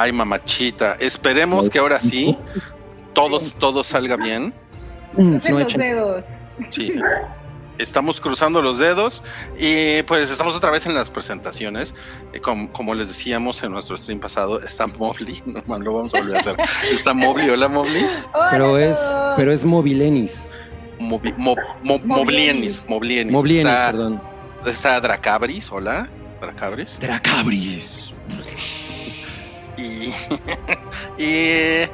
Ay, mamachita. Esperemos que ahora sí todos, todo salga bien. Crucen los dedos. Sí. Estamos cruzando los dedos y pues estamos otra vez en las presentaciones. Eh, como, como les decíamos en nuestro stream pasado, está Mobley, no man, lo vamos a volver a hacer. Está Mobley, hola Mobley. Pero es, pero es Mobilenis. Mobi- mo- mo- Moblienis, Moblienis. Moblienis, está, perdón. está Dracabris, hola. Dracabris. Dracabris. Y. y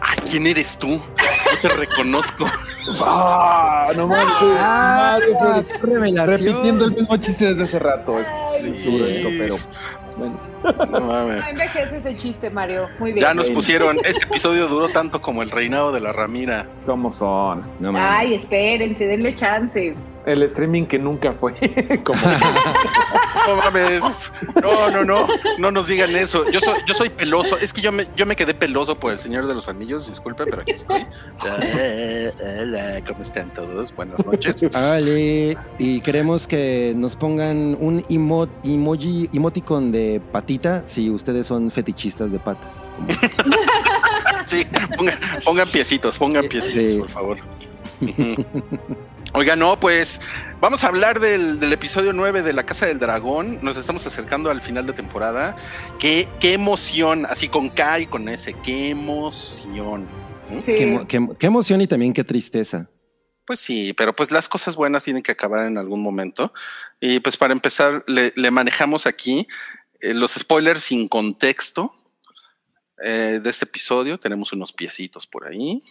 ay, ¿quién eres tú? No te reconozco. Ah, no mames. Ah, madre, Flores. revelación. Repitiendo el mismo chiste desde hace rato. Es absurdo esto, pero bueno. No mames. No ese chiste, Mario. Muy bien. Ya nos pusieron, este episodio duró tanto como el reinado de la Ramira. ¿Cómo son? No mames. Ay, espérense, denle chance. El streaming que nunca fue. Como No mames. No, no, no. No nos digan eso. Yo soy, yo soy peloso. Es que yo me, yo me quedé peloso por el Señor de los Anillos. Disculpe, pero aquí estoy. Eh, Hola, ¿cómo están todos? Buenas noches. Vale, y queremos que nos pongan un emo- emoji, emoticon de patita si ustedes son fetichistas de patas. Como- Sí, pongan, pongan piecitos, pongan piecitos, Sí. por favor. Oiga, no, pues vamos a hablar del, del episodio 9 de La Casa del Dragón. Nos estamos acercando al final de temporada. Qué, qué emoción, así con K y con S, qué emoción. Sí. Qué, emo- qué- qué emoción y también qué tristeza. Pues sí, pero pues las cosas buenas tienen que acabar en algún momento. Y pues para empezar, le, le manejamos aquí eh, los spoilers sin contexto eh, de este episodio. Tenemos unos piecitos por ahí.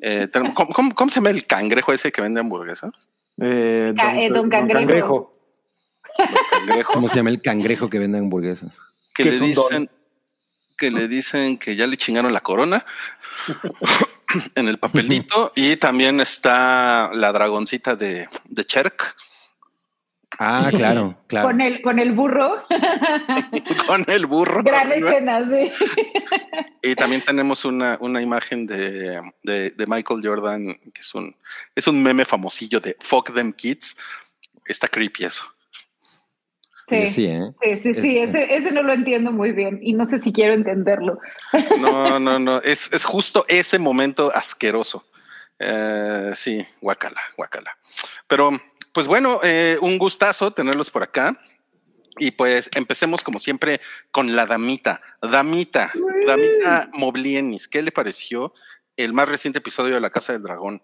Eh, tenemos- ¿cómo, cómo- cómo se llama el cangrejo ese que vende hamburguesa? eh, Ca- eh, don Cangrejo. Cangrejo. ¿Cómo se llama el cangrejo que vende hamburguesas? que le dicen que le dicen que ya le chingaron la corona en el papelito y también está la dragoncita de, de Cherk Ah, claro, claro. Con el, con el burro. con el burro Gran escena, sí. y también tenemos una, una imagen de, de- de Michael Jordan que es un es un meme famosillo de fuck them kids está creepy eso Sí. Sí, ¿eh? Sí, sí, sí, Es- ese, ese no lo entiendo muy bien y no sé si quiero entenderlo. no no no es, es justo ese momento asqueroso Eh, sí guacala guacala pero pues bueno eh, un gustazo tenerlos por acá. Y pues empecemos como siempre con la damita. Damita damita Moblienis ¿qué le pareció el más reciente episodio de La Casa del Dragón?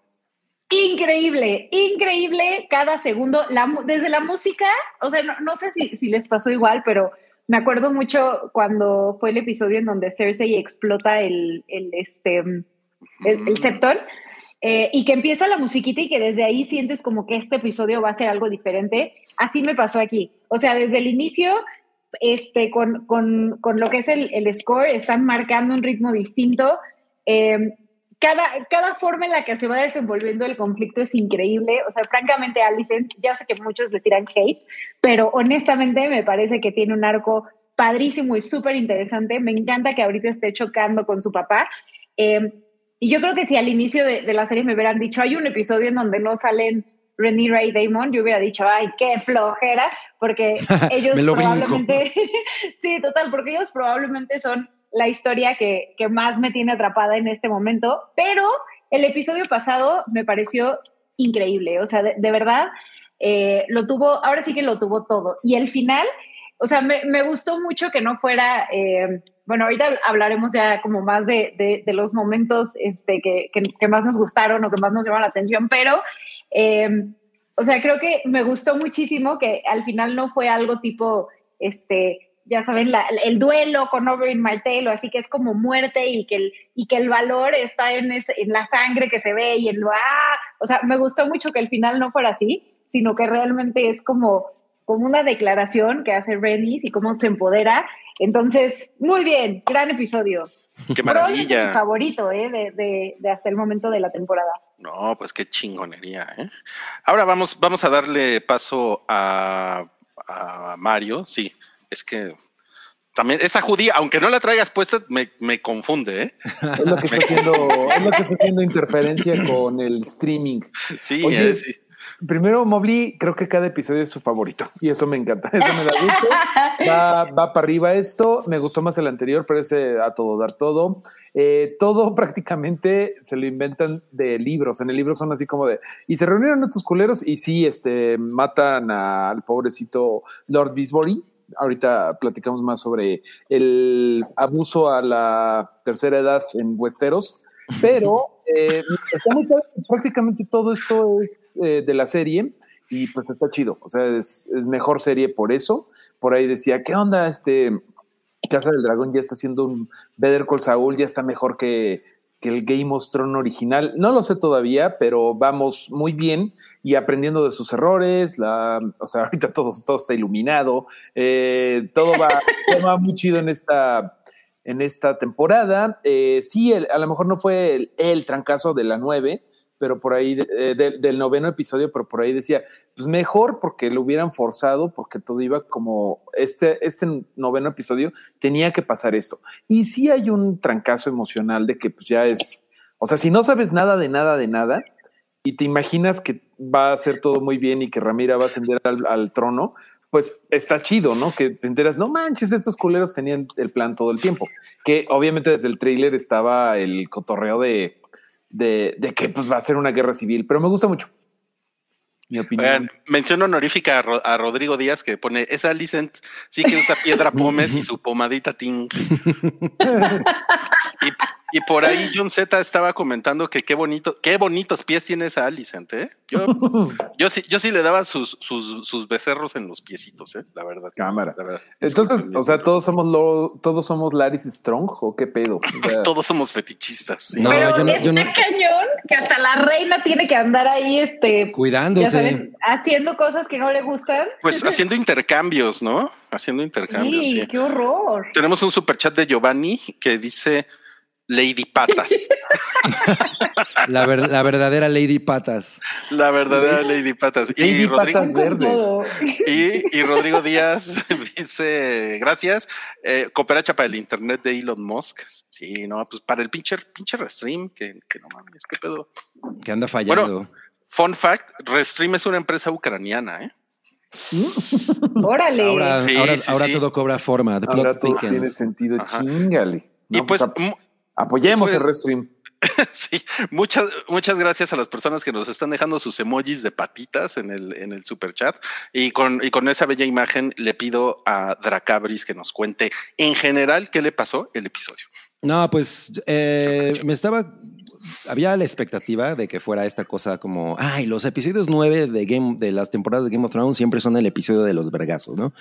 Increíble, increíble cada segundo. La, desde la música, o sea, no, no sé si, si les pasó igual, pero me acuerdo mucho cuando fue el episodio en donde Cersei explota el, el, este, el, el septón eh, y que empieza la musiquita y que desde ahí sientes como que este episodio va a ser algo diferente. Así me pasó aquí. O sea, desde el inicio, este, con, con, con lo que es el, el score, están marcando un ritmo distinto. Eh, cada, cada forma en la que se va desenvolviendo el conflicto es increíble. O sea, francamente, Alison, ya sé que muchos le tiran hate, pero honestamente me parece que tiene un arco padrísimo y súper interesante. Me encanta que ahorita esté chocando con su papá. Eh, y yo creo que si al inicio de, de la serie me hubieran dicho, hay un episodio en donde no salen Renee y Damon, yo hubiera dicho, ay, qué flojera, porque ellos probablemente, sí, total, porque ellos probablemente son la historia que, que más me tiene atrapada en este momento, pero el episodio pasado me pareció increíble, o sea, de, de verdad, eh, lo tuvo, ahora sí que lo tuvo todo. Y el final, o sea, me, me gustó mucho que no fuera, eh, bueno, ahorita hablaremos ya como más de, de, de los momentos este, que, que, que, más nos gustaron o que más nos llamaron la atención, pero, eh, o sea, creo que me gustó muchísimo que al final no fue algo tipo, este, ya saben, la, el duelo con Oberyn Martell, o así que es como muerte y que el, y que el valor está en, ese, en la sangre que se ve y en lo, ah, o sea, me gustó mucho que el final no fuera así, sino que realmente es como, como una declaración que hace Rhaenys y cómo se empodera. Entonces, muy bien, gran episodio. Qué maravilla. mi favorito ¿eh? de, de, de hasta el momento de la temporada. No, pues qué chingonería. ¿eh? Ahora vamos, vamos a darle paso a, a Mario. Sí, es que También esa judía, aunque no la traigas puesta, me, me confunde, ¿eh? Es lo que está haciendo, es lo que está haciendo interferencia con el streaming. Sí, Oye, eh, sí. Primero, Mobley, creo que cada episodio es su favorito y eso me encanta. Eso me da gusto. Va, va para arriba esto. Me gustó más el anterior, pero ese a todo dar todo. Eh, todo prácticamente se lo inventan de libros. En el libro son así como de. Y se reunieron estos culeros y sí, este, matan al pobrecito Lord Bisbury. Ahorita platicamos más sobre el abuso a la tercera edad en Westeros. Pero eh, prácticamente todo esto es eh, de la serie y pues está chido. O sea, es, es, mejor serie por eso. Por ahí decía, ¿qué onda? Este Casa del Dragón ya está haciendo un Better Call Saul, ya está mejor que, que el Game of Thrones original. No lo sé todavía, pero vamos muy bien y aprendiendo de sus errores. La, o sea, ahorita todo, todo está iluminado. Eh, todo, va, todo va muy chido en esta en esta temporada. Eh, sí, el, a lo mejor no fue el, trancazo de la 9, pero por ahí, eh, de, del noveno episodio, pero por ahí decía, pues mejor porque lo hubieran forzado, porque todo iba como, este, este noveno episodio tenía que pasar esto. Y sí hay un trancazo emocional de que pues ya es, o sea, si no sabes nada de nada de nada, y te imaginas que va a ser todo muy bien y que Ramira va a ascender al trono, pues está chido, ¿no? Que te enteras, no manches, estos culeros tenían el plan todo el tiempo. Que obviamente desde el tráiler estaba el cotorreo de, de, de, que pues va a ser una guerra civil, pero me gusta mucho. Mi opinión. Oigan, mención honorífica a, Ro a, Rodrigo Díaz que pone esa Alicent sí que usa piedra pómez y su pomadita ting. y, y, por ahí John Z estaba comentando que qué bonito, qué bonitos pies tiene esa Alicent, ¿eh? Yo, yo sí, yo sí le daba sus, sus, sus becerros en los piecitos, ¿eh? La verdad. Cámara. La verdad. Entonces, o sea, todos somos lo, todos somos Laris Strong o qué pedo. O sea, todos somos fetichistas. ¿sí? No, Pero yo no, yo no... cañón que hasta la reina tiene que andar ahí, este, cuidándose, saben, haciendo cosas que no le gustan. Pues haciendo intercambios, ¿no? Haciendo intercambios. Sí, sí. qué horror. Tenemos un super chat de Giovanni que dice Lady Patas. la, ver, la, verdadera Lady Patas. La verdadera Lady Patas. Lady y, Rodrigo, verdes. y, y, Rodrigo Díaz dice: Gracias. Eh, cooperacha para el internet de Elon Musk. Sí, no, pues para el pinche, pinche Restream, que, que no mames, qué pedo. Que anda fallando. Bueno, fun fact: Restream es una empresa ucraniana, ¿eh? Órale. Ahora, Sí, ahora, sí, ahora sí. todo cobra forma. The Ahora plot todo tiene sentido, Ajá. chingale. y pues, mu- apoyemos pues- el Restream. sí, muchas, muchas gracias a las personas que nos están dejando sus emojis de patitas en el, en el super chat. Y con, y con esa bella imagen le pido a Dracabris que nos cuente en general qué le pasó el episodio. No, pues eh, me estaba. Había la expectativa de que fuera esta cosa como, ay, los episodios nueve de Game, de las temporadas de Game of Thrones siempre son el episodio de los vergazos, ¿no?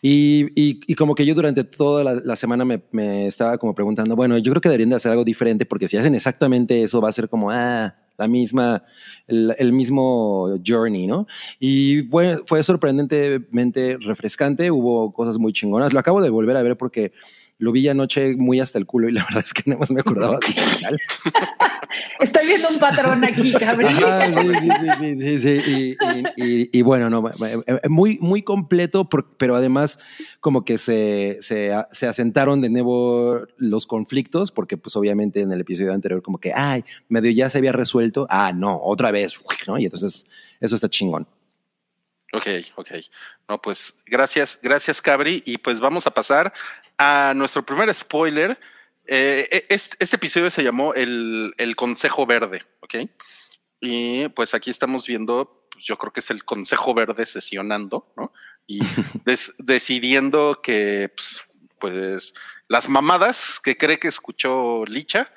Y, y, y como que yo durante toda la, la semana me, me, estaba como preguntando, bueno, yo creo que deberían de hacer algo diferente porque si hacen exactamente eso va a ser como, ah, la misma, el, el mismo journey, ¿no? Y fue, fue sorprendentemente refrescante, hubo cosas muy chingonas. Lo acabo de volver a ver porque lo vi anoche muy hasta el culo y la verdad es que nada más me acordaba del final. Estoy viendo un patrón aquí, cabrón. Ajá, sí, sí, sí, sí, sí, sí. Y, y, y, y, bueno, no, muy, muy completo, pero además como que se, se, se, asentaron de nuevo los conflictos, porque pues obviamente en el episodio anterior como que, ay, medio ya se había resuelto, ah, no, otra vez, ¿no? Y entonces eso está chingón. Ok, ok. No, pues gracias, gracias, Cabri. Y pues vamos a pasar a nuestro primer spoiler. Eh, este, este, episodio se llamó el, el, Consejo Verde, ¿ok? Y pues aquí estamos viendo, pues yo creo que es el Consejo Verde sesionando, ¿no? Y des, decidiendo que, pues, pues, las mamadas que cree que escuchó Licha,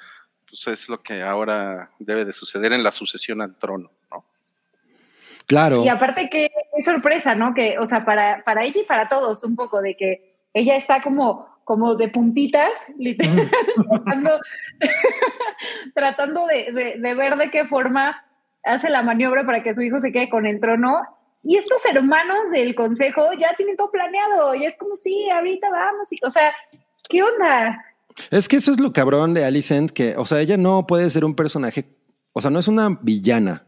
pues es lo que ahora debe de suceder en la sucesión al trono, ¿no? Claro. Y aparte que es sorpresa, ¿no? Que, o sea, para, para ella y para todos, un poco de que ella está como, como de puntitas, literal, tratando, tratando de, de, de, ver de qué forma hace la maniobra para que su hijo se quede con el trono. Y estos hermanos del consejo ya tienen todo planeado, y es como, sí, ahorita vamos, y, o sea, ¿qué onda? Es que eso es lo cabrón de Alicent, que, o sea, ella no puede ser un personaje, o sea, no es una villana,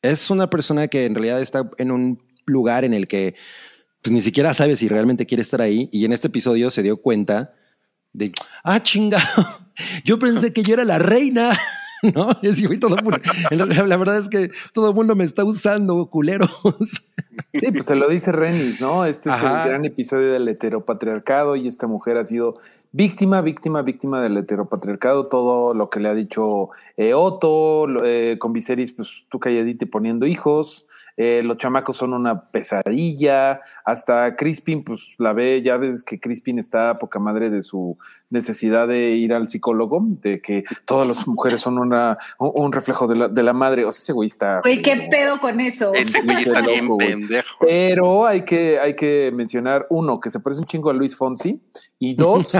es una persona que en realidad está en un lugar en el que pues ni siquiera sabe si realmente quiere estar ahí. Y en este episodio se dio cuenta de, ah, chinga, yo pensé que yo era la reina. ¿no? Es, güey, todo mundo- la, la verdad es que todo el mundo me está usando, culeros. Sí, pues se lo dice Renis, ¿no? Este es el gran episodio del heteropatriarcado y esta mujer ha sido víctima, víctima, víctima del heteropatriarcado. Todo lo que le ha dicho eh, Otto, eh, con Viserys, pues tú calladita y poniendo hijos. Eh, los chamacos son una pesadilla. Hasta Crispin, pues la ve, ya ves que Crispin está poca madre de su necesidad de ir al psicólogo, de que todas las mujeres son una, un, reflejo de la, de la madre. O sea, ese güey está. Güey, ¿qué pedo con eso? Ese güey está bien pendejo. Pero hay que, hay que mencionar, uno, que se parece un chingo a Luis Fonsi, y dos,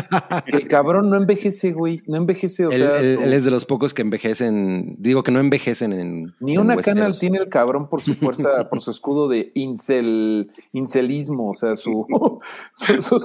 que el cabrón no envejece, güey, no envejece, o él, sea, él- es de los pocos que envejecen, digo que no envejecen en. ni en una cana tiene el cabrón por su fuerza, por su escudo de incel, incelismo, o sea, su, su, su,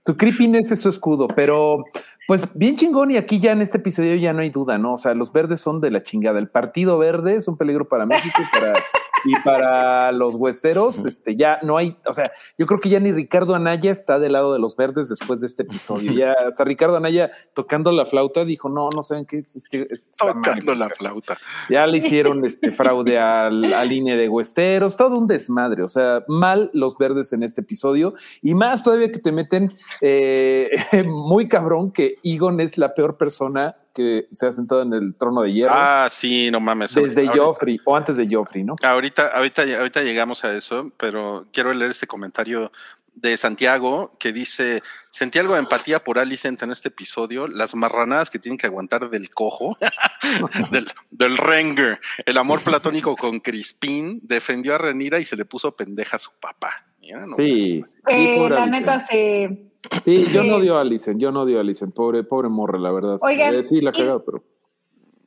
su creepiness es su escudo, pero pues bien chingón y aquí ya en este episodio ya no hay duda, ¿no? O sea, los verdes son de la chingada, el partido verde es un peligro para México y para... Y para los huesteros, este, ya no hay, o sea, yo creo que ya ni Ricardo Anaya está del lado de los verdes después de este episodio. Ya hasta Ricardo Anaya tocando la flauta dijo, no, no saben qué, mal". Tocando la flauta. Ya le hicieron este fraude al, al INE de Huesteros, todo un desmadre. O sea, mal los verdes en este episodio. Y más todavía que te meten eh, muy cabrón que Egon es la peor persona que se ha sentado en el trono de hierro Ah, sí, no mames. desde Joffrey o antes de Joffrey, ¿no? Ahorita, ahorita, ahorita llegamos a eso, pero quiero leer este comentario de Santiago que dice: Sentí algo de empatía por Alicent en este episodio, las marranadas que tienen que aguantar del cojo, del, del Renger, el amor platónico con Crispín, defendió a Renira y se le puso pendeja a su papá. No, Sí, sí, Eh, la neta se. Sí, yo no odio a Alicent, yo no odio a Alicent, pobre, pobre morra, la verdad. Oigan, Eh, sí, la y- cagado, pero.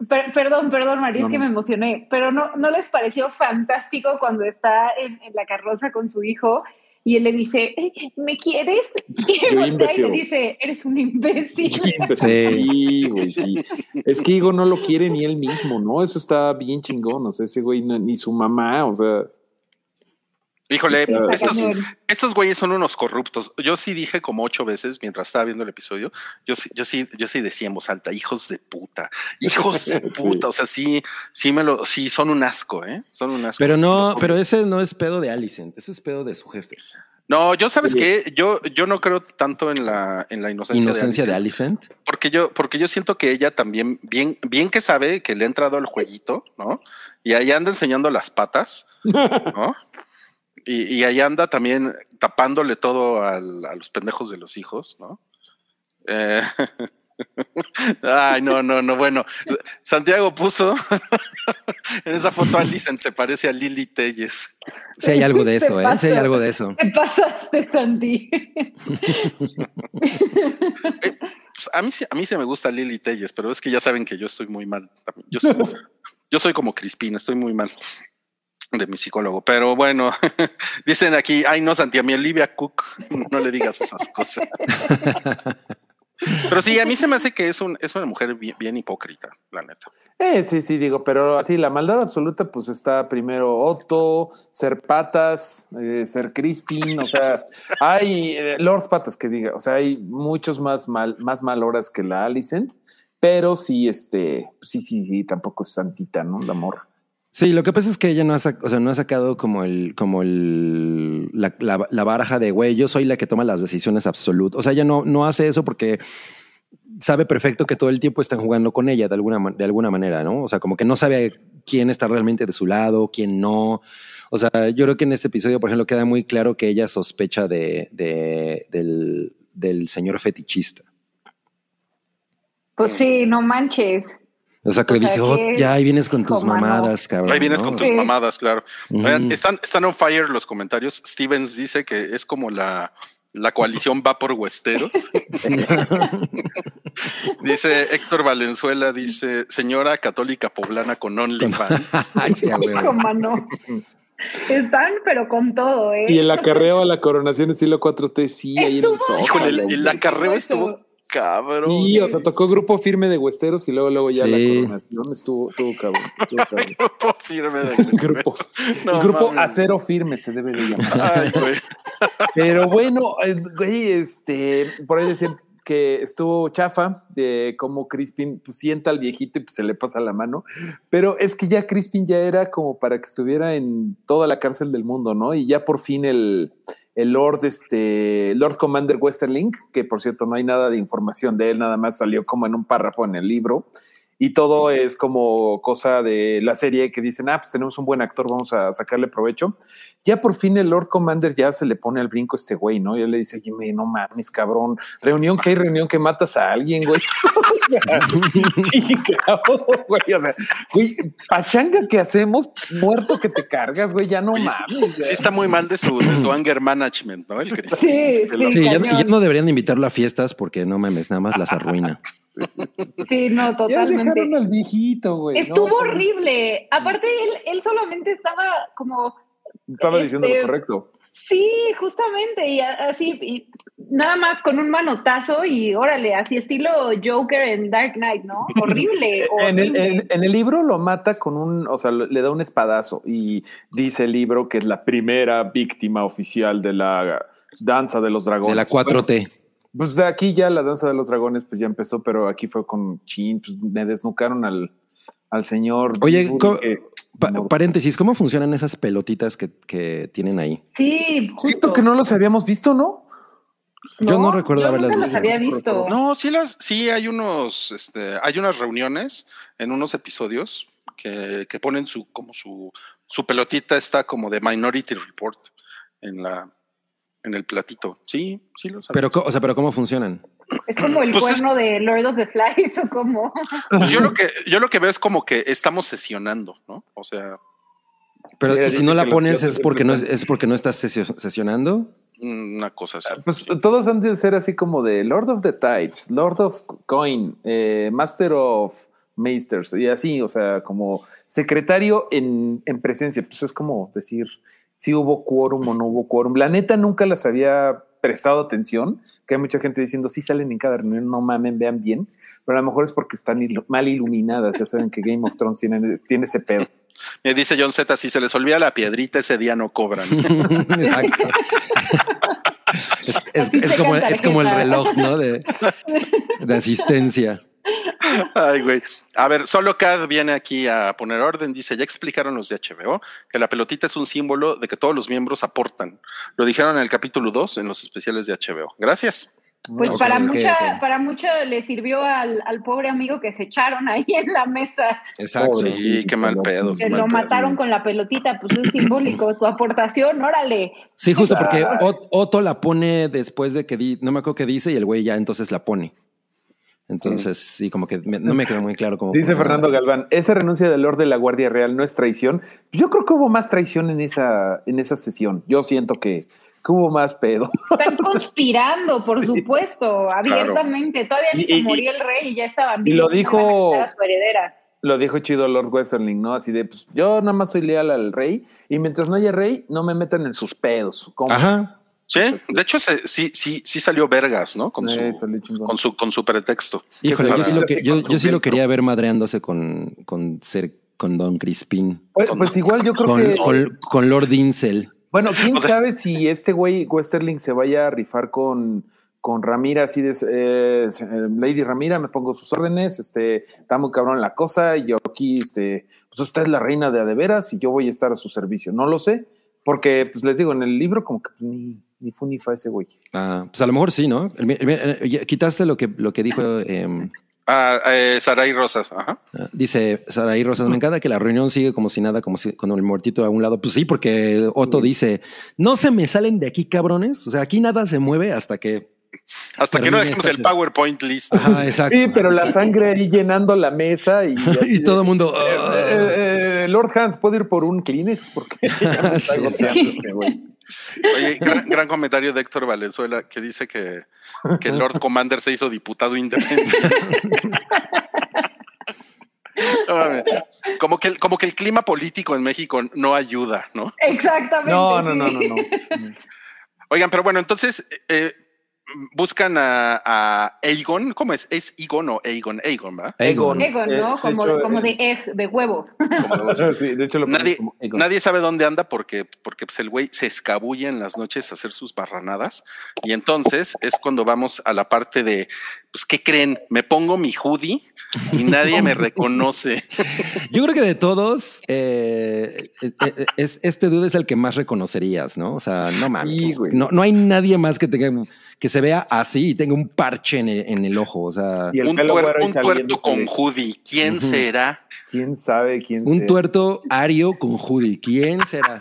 Per- perdón, perdón, María, No, es que no. me emocioné, pero no, ¿no les pareció fantástico cuando está en, en la carroza con su hijo y él le dice, "Eh, ¿me quieres? Y y le dice, eres un imbécil. Sí, güey, sí. Es que Igo no lo quiere ni él mismo, ¿no? Eso está bien chingón. O sea, ese güey no- ni su mamá, o sea. Híjole, estos, estos güeyes son unos corruptos. Yo sí dije como ocho veces mientras estaba viendo el episodio, yo sí, yo sí, yo sí decía en voz alta, hijos de puta, hijos de puta. O sea, sí, sí me lo, sí son un asco, ¿eh? Son un asco. Pero no, pero ese no es pedo de Alicent, eso es pedo de su jefe. No, yo sabes Sí. que yo, yo no creo tanto en la, en la inocencia, Inocencia de de Alicent, Alicent. porque yo, porque yo siento que ella también, bien, bien que sabe que le ha entrado al jueguito, ¿no? Y ahí anda enseñando las patas, ¿no? Y, y ahí anda también tapándole todo al- a los pendejos de los hijos, ¿no? Eh, Ay, no, no, no, bueno. Santiago puso en esa foto a Alicent se parece a Lili Telles. Sí hay algo de Te eso, ¿eh? Sí hay algo de eso. ¿Qué pasaste, Santi? Pues a mí sí, a mí sí me gusta Lili Telles, pero es que ya saben que yo estoy muy mal. Yo soy, yo soy como Crispín, estoy muy mal de mi psicólogo. Pero bueno, dicen aquí, ay no, Santi, a mi Olivia Cook, no le digas esas cosas. Pero sí, a mí se me hace que es, un, es una mujer bien, bien hipócrita, la neta. Eh, sí, sí, digo, pero así, la maldad absoluta, pues está primero Otto, ser patas, eh, ser Crispin, o sea, hay eh, Lord Patas que diga, o sea, hay muchos más mal, más mal horas que la Alicent, pero sí, este, sí, sí, sí, tampoco es santita, ¿no? El amor. Sí, lo que pasa es que ella no ha, o sea, no ha sacado como el, como el, la, la- la baraja de, güey, yo soy la que toma las decisiones absolutas. O sea, ella no, no hace eso porque sabe perfecto que todo el tiempo están jugando con ella de alguna, de alguna manera, ¿no? O sea, como que no sabe quién está realmente de su lado, quién no. O sea, yo creo que en este episodio, por ejemplo, queda muy claro que ella sospecha de, de- del, del señor fetichista. Pues sí, no manches. O sea, que O sea, dice, oh, ya ahí vienes con tus mamadas, cabrón. Ahí vienes ¿no? con tus Sí. mamadas, claro. Oigan, están, están on fire los comentarios. Stevens dice que es como la, la coalición va por Westeros. dice Héctor Valenzuela, dice señora católica poblana con OnlyFans. Ay, sí. Están, pero con todo, ¿eh? Y el acarreo a la coronación estilo 4T, sí, ahí en el Híjole, el, el acarreo estuvo cabrón. Sí, o sea, tocó grupo firme de Westeros y luego, luego ya la coronación estuvo, estuvo cabrón. estuvo cabrón. Grupo firme de grupo, No el grupo acero firme se debe de llamar. Ay, güey. Pero bueno, eh, güey, este, por ahí decían que estuvo chafa de cómo Crispin pues, sienta al viejito y pues, se le pasa la mano. Pero es que ya Crispin ya era como para que estuviera en toda la cárcel del mundo, ¿no? Y ya por fin el, el Lord, este, Lord Commander Westerling, que por cierto no hay nada de información de él, nada más salió como en un párrafo en el libro. Y todo es como cosa de la serie que dicen, ah, pues tenemos un buen actor, vamos a sacarle provecho. Ya por fin el Lord Commander ya se le pone al brinco a este güey, ¿no? Ya le dice, Jimmy, no mames, cabrón. Reunión que hay reunión que matas a alguien, güey. Chica, güey. O sea, güey, pachanga que hacemos, muerto que te cargas, güey, ya no mames. Sí, está muy mal de su, de su anger management, ¿no? El. Sí, sí, Sí, ya, ya no deberían invitarlo a fiestas porque no mames, nada más las arruina. Sí, no, Ya totalmente. dejaron al viejito, güey. Estuvo ¿no? horrible. Aparte, él, él solamente estaba como, Estaba diciendo Este, lo correcto. sí, justamente, y así, y nada más con un manotazo y órale, así estilo Joker en Dark Knight, ¿no? Horrible. En el, en el libro lo mata con un, o sea, le da un espadazo y dice el libro que es la primera víctima oficial de la danza de los dragones. De la 4T. Pues aquí ya la danza de los dragones pues ya empezó, pero aquí fue con Chin, pues me desnucaron al, al señor. Oye, que- Pa- paréntesis, ¿cómo funcionan esas pelotitas que, que tienen ahí? Sí, justo. Siento que no los habíamos visto, ¿no? Yo no recuerdo yo haberlas nunca visto. las había visto. No, sí las, sí hay unos, este, hay unas reuniones en unos episodios que, que ponen su, como su, su pelotita está como de Minority Report en la, en el platito. Sí, sí lo sabes. Pero, o sea, pero ¿cómo funcionan? Es como el Pues es- cuerno de Lord of the Flies o como... Pues yo lo que, yo lo que veo es como que estamos sesionando, ¿no? O sea, Pero Mira, si no la pones es porque no es, porque no estás sesio- sesionando. una cosa así. Pues todos han de ser así como de Lord of the Tides, Lord of Coin, eh, Master of Meisters y así, o sea, como secretario en, en presencia. Pues es como decir si hubo quórum o no hubo quórum. La neta nunca las había prestado atención, que hay mucha gente diciendo, sí salen en cada reunión, no mamen, vean bien, pero a lo mejor es porque están ilu- mal iluminadas, ya saben que Game of Thrones tiene, tiene ese pedo. Me dice John Z, si se les olvida la piedrita, ese día no cobran. Exacto. es, es- como, es como el reloj, ¿no? De, de asistencia. Ay, güey. A ver, solo Cad viene aquí a poner orden. Dice, ya explicaron los de HBO que la pelotita es un símbolo de que todos los miembros aportan. Lo dijeron en el capítulo 2 en los especiales de HBO. Gracias. Pues para mucha, para mucho le sirvió al, al pobre amigo que se echaron ahí en la mesa, Exacto. Pobre. Sí, qué mal pedo. que mal lo pedo. mataron con la pelotita, pues es simbólico, tu aportación, órale. Sí, justo porque Ot- Otto la pone después de que di, no me acuerdo qué dice y el güey ya entonces la pone. Entonces, sí, como que me- no me quedó muy claro cómo. Dice. Fernando Galván, esa renuncia del Lord de la Guardia Real no es traición. Yo creo que hubo más traición en esa, en esa sesión. Yo siento que, que hubo más pedo. Están conspirando, por supuesto, abiertamente. Todavía ni se y- moría el rey y ya estaban y lo viendo cómo dijo- a a su heredera. Lo dijo chido Lord Westerling, ¿no? Así de, pues yo nada más soy leal al rey y mientras no haya rey, no me metan en sus pedos. Ajá. Sí, de hecho, se- sí, sí, sí salió Vergas, ¿no? Con su, Eh, con su, con su pretexto. Híjole, yo sí, lo, que, yo, sí lo quería ver madreándose con, con ser con Don Crispin. Pues, pues igual yo creo Con, que... con, con Lord Incel. Bueno, quién O sea- sabe si este güey Westerling se vaya a rifar con, con Ramira, así de eh, Lady Ramira, me pongo sus órdenes, este, está muy cabrón la cosa, y yo aquí, este, pues usted es la reina de adeveras y yo voy a estar a su servicio. No lo sé, porque pues les digo, en el libro como que pues, ni, ni fu ni fa ese güey. Ah, pues a lo mejor sí, ¿no? El- el- el- ya quitaste lo que, lo que dijo. em, Ah, eh, Saray Rosas, ajá. ah, dice Saraí Rosas, me encanta que la reunión sigue como si nada, como si con el muertito a un lado. Pues sí, porque Otto dice, no se me salen de aquí, cabrones. O sea, aquí nada se mueve hasta que. Hasta que no dejemos el. PowerPoint listo. Ajá, exacto. Sí, pero la sangre ahí llenando la mesa y, y todo el mundo. Eh, eh, eh, Lord Hans, ¿puedo ir por un Kleenex? Porque ya Sí, sí. este güey. Oye, gran, gran comentario de Héctor Valenzuela que dice que, que el Lord Commander se hizo diputado independiente. Como, que el, como que el clima político en México no ayuda, ¿no? Exactamente. No, no, no, no, no. Oigan, pero bueno, entonces, eh, buscan a, a Aegon, ¿cómo es? ¿Es Egon o Aegon? Aegon, ¿verdad? Aegon. Egon, Eh, ¿no? de Como, hecho, como de eh, egg, de huevo. Como de- Sí, de hecho lo Nadie, como nadie sabe dónde anda porque, porque pues, el güey se escabulle en las noches a hacer sus barranadas. Y entonces es cuando vamos a la parte de, pues, ¿qué creen? Me pongo mi hoodie y nadie me reconoce. Yo creo que de todos, eh, eh, eh, es, este dude es el que más reconocerías, ¿no? O sea, no mames. Sí, güey. no, no hay nadie más que tenga que se vea así y tenga un parche en el, en el ojo. O sea, Y el Un, tuer- un tuerto con de- hoodie. ¿Quién será? ¿Quién sabe quién un sea? tuerto ario con hoodie. ¿Quién será?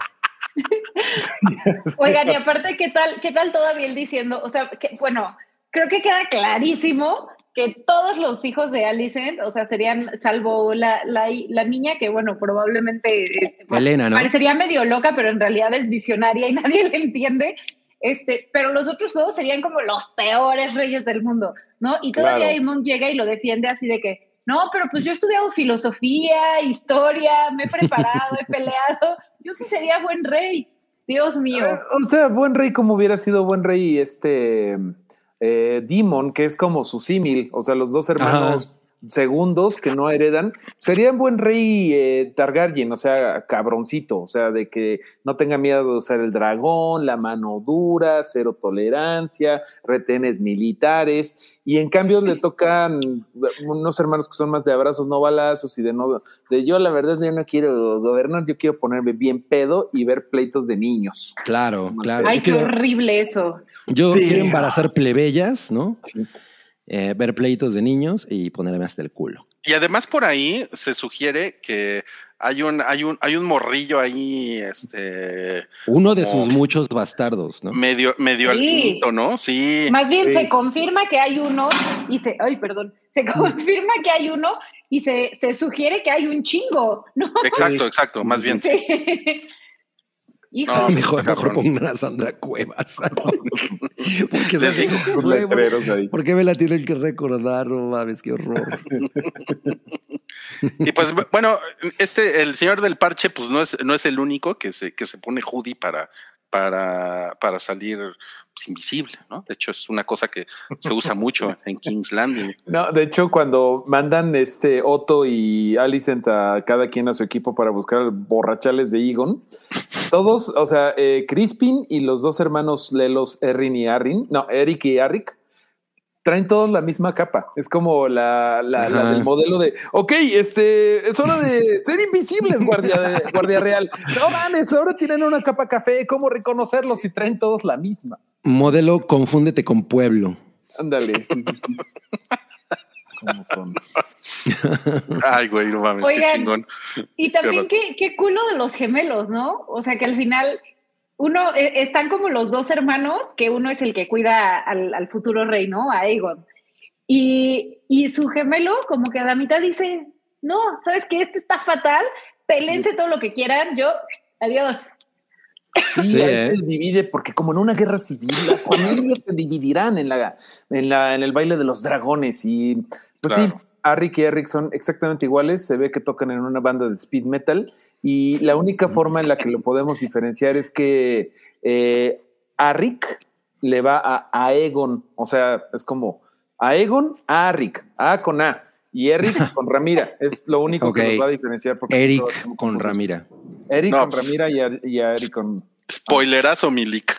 Oigan, y aparte, ¿qué tal, qué tal todavía él diciendo? O sea, que, bueno, creo que queda clarísimo que todos los hijos de Alicent, o sea, serían, salvo la, la, la niña que, bueno, probablemente este, Elena, ¿no? parecería medio loca, pero en realidad es visionaria y nadie le entiende. Este, pero los otros dos serían como los peores reyes del mundo, ¿no? Y todavía Claro. Aemon llega y lo defiende así de que, no, pero pues yo he estudiado filosofía, historia, me he preparado, he peleado, yo sí sería buen rey, Dios mío. Eh, O sea, buen rey como hubiera sido buen rey este eh, Demon, que es como su símil, o sea, los dos hermanos segundos que no heredan, serían buen rey eh, Targaryen, o sea, cabroncito, o sea, de que no tenga miedo de usar el dragón, la mano dura, cero tolerancia, retenes militares, y en cambio le tocan unos hermanos que son más de abrazos, no balazos, y de no, de yo la verdad yo no quiero gobernar, yo quiero ponerme bien pedo y ver pleitos de niños. Claro, claro. Ay, qué quiero, horrible eso. yo Sí. quiero embarazar plebeyas, ¿no? Sí. Eh, ver pleitos de niños y ponerme hasta el culo. Y además por ahí se sugiere que hay un, hay un, hay un morrillo ahí, este, Uno de sus muchos bastardos, ¿no? medio, medio Sí. ¿no? Sí. Más bien Sí. se confirma que hay uno y se, ay, perdón, se confirma que hay uno y se, se sugiere que hay un chingo, ¿no? Exacto, exacto, más bien. sí. Sí. Hijo, No, Mejor, mejor pongan a Sandra Cuevas. Porque, Les digo. Sus Güey, ¿por- letreros ahí. ¿Por qué me la tienen que recordar? No mames, qué horror. Y pues bueno, este, el señor del parche, pues no es, no es el único que se, que se pone hoodie para, para, para salir pues, invisible, ¿no? De hecho, es una cosa que se usa mucho en King's Landing. No, de hecho, cuando mandan este Otto y Alicent a cada quien a su equipo para buscar borrachales de Egon, todos, o sea, eh, Crispin y los dos hermanos Lelos, Erin y Arrin, no, Eric y Arric, traen todos la misma capa. Es como la, la, la Ajá. del modelo de, ok, este, es hora de ser invisibles, guardia, de- guardia real. No mames, ahora tienen una capa café, ¿cómo reconocerlos si traen todos la misma? Modelo Confúndete con Pueblo. Ándale, sí, sí, sí. ¿Cómo son? Ay, güey, no mames, qué Oigan. chingón. Y también Qué qué, qué culo de los gemelos, ¿no? O sea, que al final uno, eh, están como los dos hermanos, que uno es el que cuida al, al futuro rey, ¿no? A Aegon. Y, y su gemelo como que a la mitad dice, no, ¿sabes qué? Esto está fatal, pelense todo lo que quieran, yo, adiós. Sí, Sí, ahí ¿eh? se divide porque como en una guerra civil las familias se dividirán en la, en la en el baile de los dragones y pues sí. Arik y Eric son exactamente iguales, se ve que tocan en una banda de speed metal y la única forma en la que lo podemos diferenciar es que eh, Arik le va a Aegon, o sea, es como Aegon a Arik, A con A y Eric con Ramira, es lo único que nos va a diferenciar porque Eric con confusos. Ramira. Eric No, con pues- Ramira y a, y a Eric con Spoilerazo, Milik.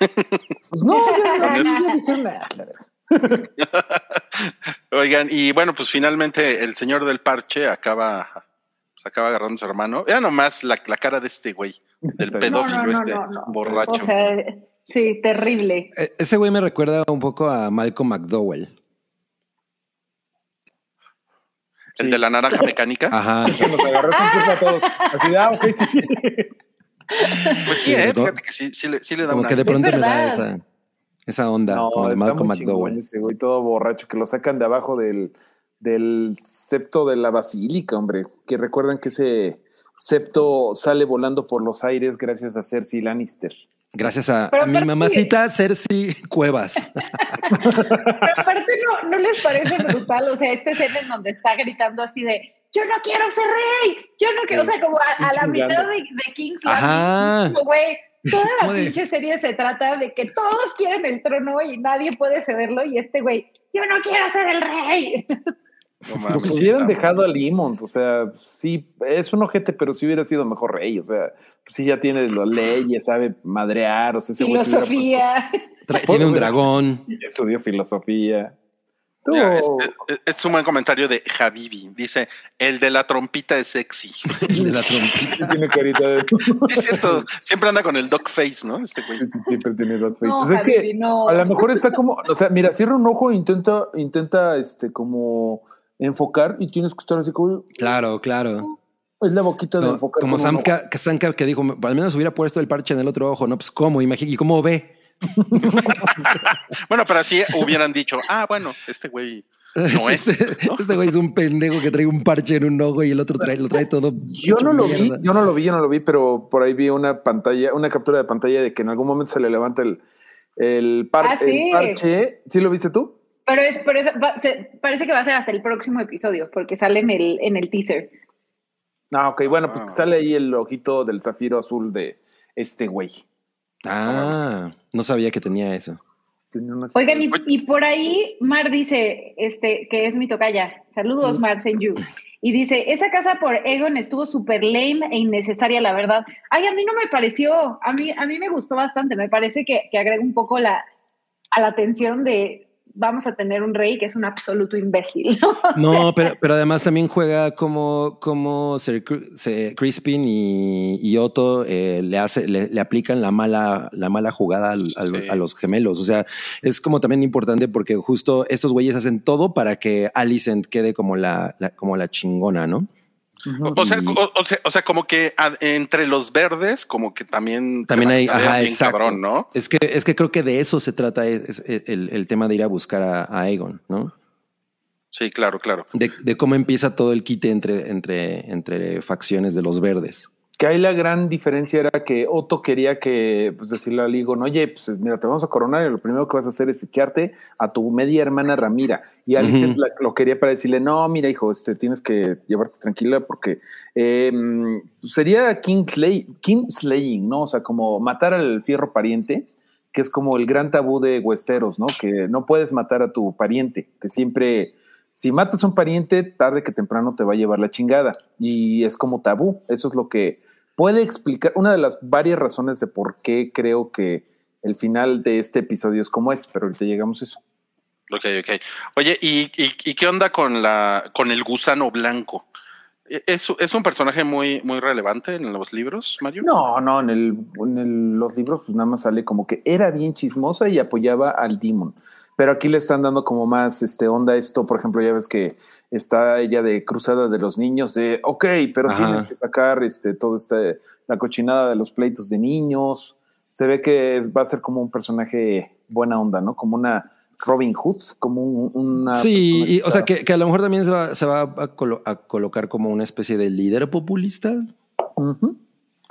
Pues no, ya, ya, eso. ya dijeron, "Ah, la verdad". Oigan, y bueno, pues finalmente el señor del parche acaba, pues acaba agarrando a su hermano. Ya nomás la, la cara de este güey, del No, bien. pedófilo no, no, este, no, no. borracho. O sea, sí, terrible. E- Ese güey me recuerda un poco a Malcolm McDowell. el Sí. de la naranja mecánica. Ajá. Se nos agarró con culpa a todos. Así de, ah, ok, sí, sí. Pues sí, Sí, eh, fíjate que sí, sí le, sí le da Como una. que de pronto me da esa, esa onda, No, como de está Malcolm McDowell. ese güey todo borracho, que lo sacan de abajo del, del septo de la basílica, hombre. Que recuerdan que ese septo sale volando por los aires gracias a Cersei Lannister. Gracias a, a mi mamacita Cersei Cuevas. Pero aparte no, no les parece brutal, o sea, esta escena en donde está gritando así de yo no quiero ser rey, yo no quiero, o sea, como a, a la mitad de, de King's. Landing, como, güey, Toda la de- pinche serie se trata de que todos quieren el trono y nadie puede cederlo y este güey, yo no quiero ser el rey. No Pues mames, sí hubieran dejado a Limont, o sea, sí, es un ojete, pero sí hubiera sido mejor rey, o sea, pues sí ya tiene las leyes, sabe madrear, o sea, ese güey se hubiera Filosofía. Tiene un dragón. estudió filosofía. Es, Tú- es- es un buen comentario de Habibi. Dice, el de la trompita es sexy. El de la trompita. tiene carita de... Sí, es cierto. Siempre anda con el dog face, ¿no? Este güey. Sí, siempre tiene dog face. No, Pues es que no. a lo mejor está como, o sea, mira, cierra un ojo e intenta, intenta, este, como enfocar y tienes que estar así como, Claro, claro. es la boquita de No, enfocar. como Sam ojo. Ka- que Sam Ka- que dijo, al menos hubiera puesto el parche en el otro ojo, ¿no? Pues cómo, imagínate, ¿y cómo ve? Bueno, pero así hubieran dicho, ah, bueno, este güey no es. Este, ¿no? este güey es un pendejo que trae un parche en un ojo y el otro trae, lo trae todo. Yo no lo vi, yo no lo vi, yo no lo vi, pero por ahí vi una pantalla, una captura de pantalla de que en algún momento se le levanta el, el, par- Ah, sí. el parche. ¿Sí lo viste tú? Pero es, pero es- va- se- parece que va a ser hasta el próximo episodio, porque sale en el, en el teaser. Ah, ok, bueno, pues Ah. que sale ahí el ojito del zafiro azul de este güey. Ah, no sabía que tenía eso. Oigan, y, y por ahí Mar dice, este, que es mi tocaya. Saludos, Mar Senju. Y dice, esa casa por Egon estuvo súper lame e innecesaria, la verdad. Ay, a mí no me pareció, a mí, a mí me gustó bastante. Me parece que, que agrega un poco la, a la tensión de vamos a tener un rey que es un absoluto imbécil. ¿no? No, pero, pero además también juega como, como Sir Crispin y, y Otto eh, le, hace, le, le aplican la mala, la mala jugada al- al- Sí. a los gemelos. O sea, es como también importante porque justo estos güeyes hacen todo para que Alicent quede como la, la- como la chingona, ¿no? O sea, o, o sea, o sea, como que entre los verdes, como que también, También se hay, ajá, bien exacto. cabrón, ¿no? Es que, es que creo que de eso se trata es- es el, el tema de ir a buscar a, a Aegon, ¿no? Sí, claro, claro. De, de cómo empieza todo el quite entre, entre, entre facciones de los verdes. Que ahí la gran diferencia era que Otto quería que, pues decirle a Ligon, oye, pues mira, te vamos a coronar y lo primero que vas a hacer es echarte a tu media hermana Ramira. Y Alicent Ujú. la- lo quería para decirle, no, mira, hijo, este, tienes que llevarte tranquila porque eh, mm, sería Kingslay, Kingslaying, ¿no? O sea, como matar al fierro pariente, que es como el gran tabú de Westeros, ¿no? Que no puedes matar a tu pariente, que siempre, si matas a un pariente, tarde que temprano te va a llevar la chingada. Y es como tabú. Eso es lo que puede explicar, una de las varias razones de por qué creo que el final de este episodio es como es, pero ahorita llegamos a eso. Ok, ok. Oye, ¿y, y, y qué onda con la con el gusano blanco? ¿E- ¿Es, es un personaje muy, muy relevante en los libros, Mario? No, no, en, el, en el- los libros pues nada más sale como que era bien chismosa y apoyaba al Demon. Pero aquí le están dando como más este onda esto, por ejemplo, ya ves que está ella de cruzada de los niños, de ok, pero Ajá. tienes que sacar este todo este la cochinada de los pleitos de niños. Se ve que es- va a ser como un personaje buena onda, ¿no? Como una Robin Hood, como un- una Sí, y, o sea, que, que a lo mejor también se va, se va a, colo- a colocar como una especie de líder populista.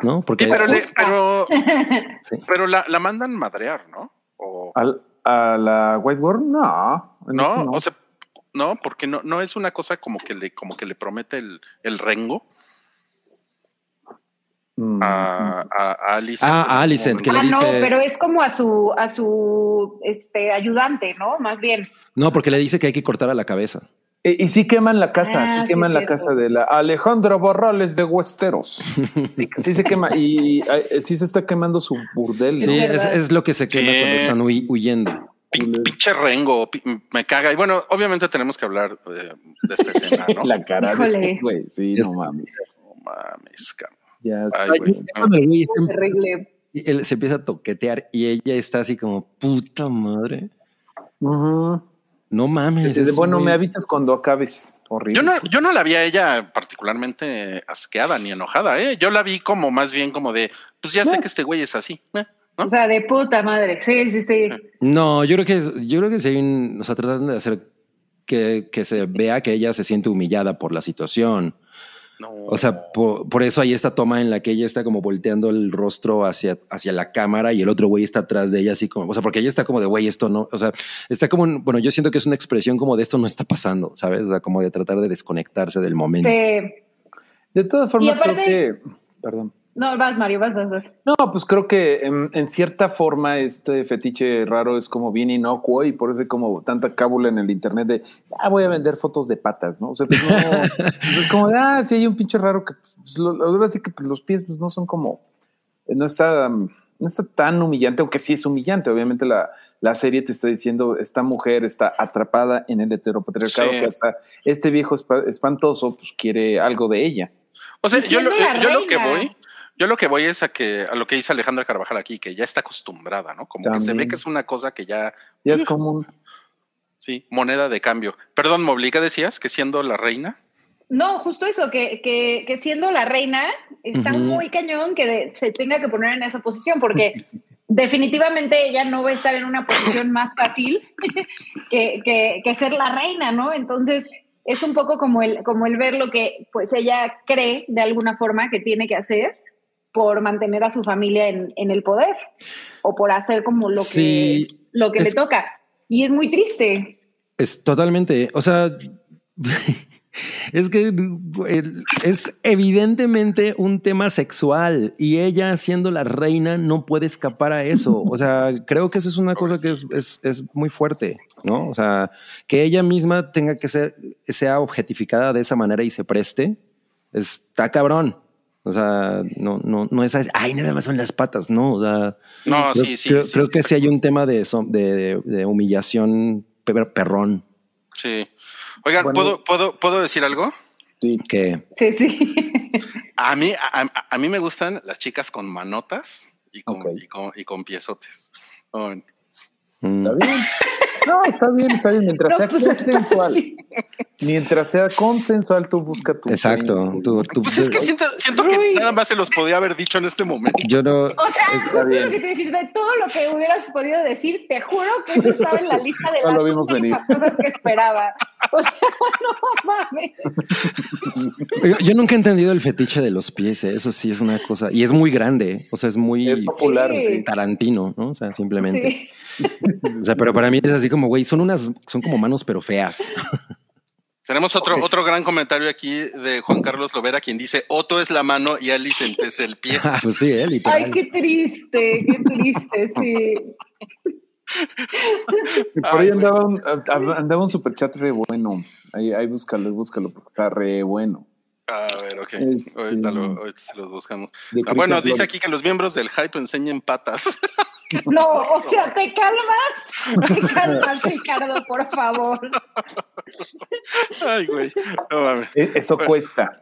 ¿no? Porque Sí, pero, le- pero, Sí. pero la, la mandan madrear, ¿no? O, Al- a la White Worm, no. no, este o sea, no, porque no, no es una cosa como que le, como que le promete el, el rengo a, a, a Alicent. Ah, a Alicent, que le ah, no, pero es como a su, a su este, ayudante, ¿no? Más bien. no, porque le dice que hay que cortar a la cabeza. Eh, Y sí queman la casa, Ah, sí sí, queman la cierto. casa de la Alejandra Barrales de Westeros. Sí, sí se quema y eh, sí se está quemando su burdel. Sí, ¿no? es, lo que se quema Sí. cuando están huy- huyendo. Pin- Pinche rengo, me caga. Y bueno, obviamente tenemos que hablar eh, de esta escena, ¿no? La cara de Híjole. este güey, sí, no mames. No mames, cabrón. Ya Ay, güey. El está y él se empieza a toquetear y ella está así como, puta madre. Ujú. No mames. Bueno, me avisas cuando acabes. Horrible. Yo no, yo no la vi a ella particularmente asqueada ni enojada, ¿eh? Yo la vi como más bien como de, pues ya sé No. que este güey es así. ¿eh? ¿no? O sea, de puta madre. Sí, sí, sí. No, yo creo que yo creo que un, o sea, tratan de hacer que, que se vea que ella se siente humillada por la situación. No. O sea, por, por eso hay esta toma en la que ella está como volteando el rostro hacia, hacia la cámara y el otro güey está atrás de ella, así como, o sea, porque ella está como de güey, esto no, o sea, está como, un- bueno, yo siento que es una expresión como de esto no está pasando, ¿sabes? O sea, como de tratar de desconectarse del momento. Sí. De todas formas, Y aparte- creo que. Perdón. No, vas, Mario, vas, vas, vas. No, pues creo que en, en cierta forma este fetiche raro es como bien inocuo y por eso hay como tanta cábula en el internet de, ah, voy a vender fotos de patas, ¿no? O sea, pues no, pues es como de, ah, sí hay un pinche raro que, pues, lo- ahora sí que pues, los pies pues no son como, eh, no está, no está tan humillante, aunque sí es humillante, obviamente la, la serie te está diciendo, esta mujer está atrapada en el heteropatriarcado, Sí. que hasta este viejo espa- espantoso pues quiere algo de ella. O sea, Y yo, lo, yo lo que voy, yo lo que voy es a que a lo que dice Alejandra Carvajal aquí, que ya está acostumbrada, ¿no? Como que se ve que es una cosa que ya, Ya es común. sí, moneda de cambio. Perdón, ¿qué decías? Que siendo la reina. No, justo eso, que, que, que siendo la reina, está muy cañón que de- se tenga que poner en esa posición, porque definitivamente ella no va a estar en una posición más fácil que, que, que ser la reina, ¿no? Entonces, es un poco como el, como el ver lo que pues ella cree de alguna forma que tiene que hacer por mantener a su familia en, en el poder o por hacer como lo Sí, que, lo que es- le toca. Y es muy triste. Es totalmente, o sea, es que es evidentemente un tema sexual y ella siendo la reina no puede escapar a eso. O sea, creo que eso es una cosa que es, es, es muy fuerte, ¿no? O sea, que ella misma tenga que ser, sea objetificada de esa manera y se preste, está cabrón. O sea, no, no, no es, así, ay, nada más son las patas, no. O sea, No, creo, sí, sí. creo, sí, creo sí, que sí hay un tema de, som- de, de humillación per- perrón. Sí. Oigan, Bueno. ¿puedo, puedo, ¿puedo decir algo? Sí. Que Sí, sí. A mí, a, a- mí me gustan las chicas con manotas y con, y con, y con piezotes. Oh, mm, Está bien. No, está bien, está bien. Mientras No, sea pues, consensual. Mientras sea consensual, tú busca tu. exacto. Tú- tú- Pues es que siento, siento que Uy. nada más se los podía haber dicho en este momento. yo no. O sea, justo bien. lo que te decir, de todo lo que hubieras podido decir, te juro que eso estaba en la lista de No lo las vimos cosas que esperaba. O sea, no mames. Yo, nunca he entendido el fetiche de los pies. eh, Eso sí es una cosa. Y es muy grande. O sea, es muy Es popular, Sí. tarantino, ¿no? O sea, simplemente. Sí. O sea, pero para mí es así como, güey, son unas, son como manos, pero feas. Tenemos otro, otro gran comentario aquí de Juan Carlos Lovera, quien dice, Otto es la mano y Alicent es el pie. Pues sí, eh, literal. Ay, qué triste, qué triste, sí. Por ahí andaba un, andaba un superchat re bueno. Ahí, ahí búscalo, búscalo, porque está re bueno. A ver, ok. Este- Ahorita, lo, ahorita se los buscamos. Ah, bueno, dice aquí que los miembros del hype enseñen patas. No, o sea, te calmas, te calmas, Ricardo, por favor. Ay, güey. No mames. E- Eso cuesta.